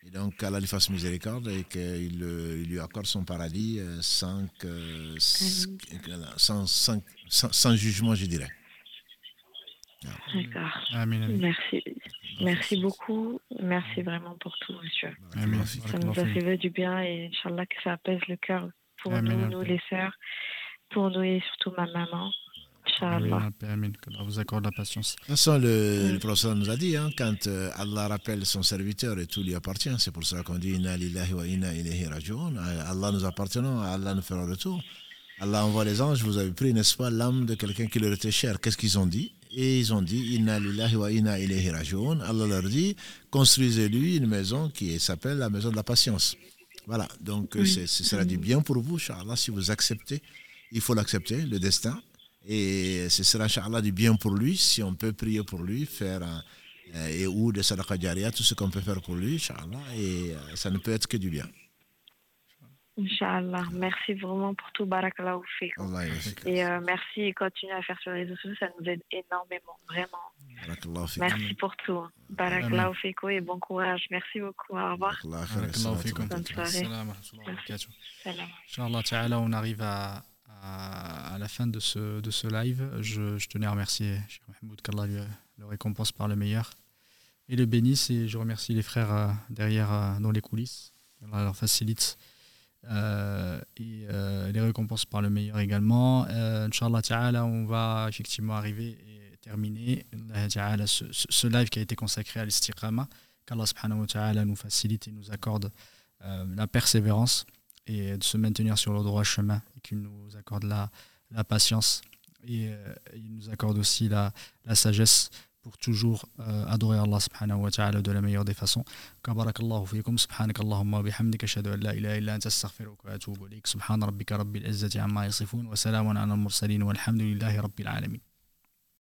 Et donc, qu'Allah lui fasse miséricorde et qu'il lui accorde son paradis euh, sans, sans, sans, sans, jugement, je dirais. D'accord. Merci. Merci beaucoup. Merci vraiment pour tout, monsieur. Ça nous a fait du bien et Inch'Allah que ça apaise le cœur pour nous, nous les sœurs, pour nous et surtout ma maman. Inch'Allah. Que vous accorde la patience. De toute façon, le, le professeur nous a dit, hein, quand euh, Allah rappelle son serviteur et tout lui appartient, c'est pour ça qu'on dit Inna lillahi wa inna ilayhi raji'un. Allah nous appartenons, Allah nous fera retour. Allah envoie les anges, vous avez pris, n'est-ce pas, l'âme de quelqu'un qui leur était cher. Qu'est-ce qu'ils ont dit? Et ils ont dit Inna lillahi wa inna ilayhi raji'un. Allah leur dit Construisez-lui une maison qui s'appelle la maison de la patience. Voilà, donc euh, ce sera du bien pour vous, Inch'Allah, si vous acceptez. Il faut l'accepter, le destin. Et ce sera, Inch'Allah, du bien pour lui, si on peut prier pour lui, faire euh, et ou de sadaqa tout ce qu'on peut faire pour lui, Inch'Allah, et euh, ça ne peut être que du bien. Inch'Allah. Merci vraiment pour tout. Barakallahu Et euh, merci et continuez à faire sur les réseaux sociaux. Ça nous aide énormément. Vraiment. Merci pour tout. Barakallahu et bon courage. Merci beaucoup. Au revoir. Bonne soirée. Inch'Allah, on arrive à, à, la fin de ce, de ce live. Je, je tenais à remercier Cheikh Mahmoud qu'Allah le récompense par le meilleur et le bénisse. Et je remercie les frères euh, derrière euh, dans les coulisses. Allah leur facilite euh, et euh, les récompenses par le meilleur également. Euh, Inch'Allah Ta'ala, on va effectivement arriver et terminer ce, ce, live qui a été consacré à l'istiqama. Qu'Allah subhanahu wa ta'ala nous facilite et nous accorde la persévérance et de se maintenir sur le droit chemin et qu'il nous accorde la, patience et il nous accorde aussi la sagesse pour toujours euh, adorer Allah subhanahu wa ta'ala de la meilleure des façons. Kabarakallahu fikum, subhanak Allahumma bihamdika, ashhadu an la ilaha illa anta astaghfiruka wa atubu ilayk. Subhan rabbika rabbil izzati amma yasifun wa salamun ala al-mursalin walhamdulillahi rabbil alamin.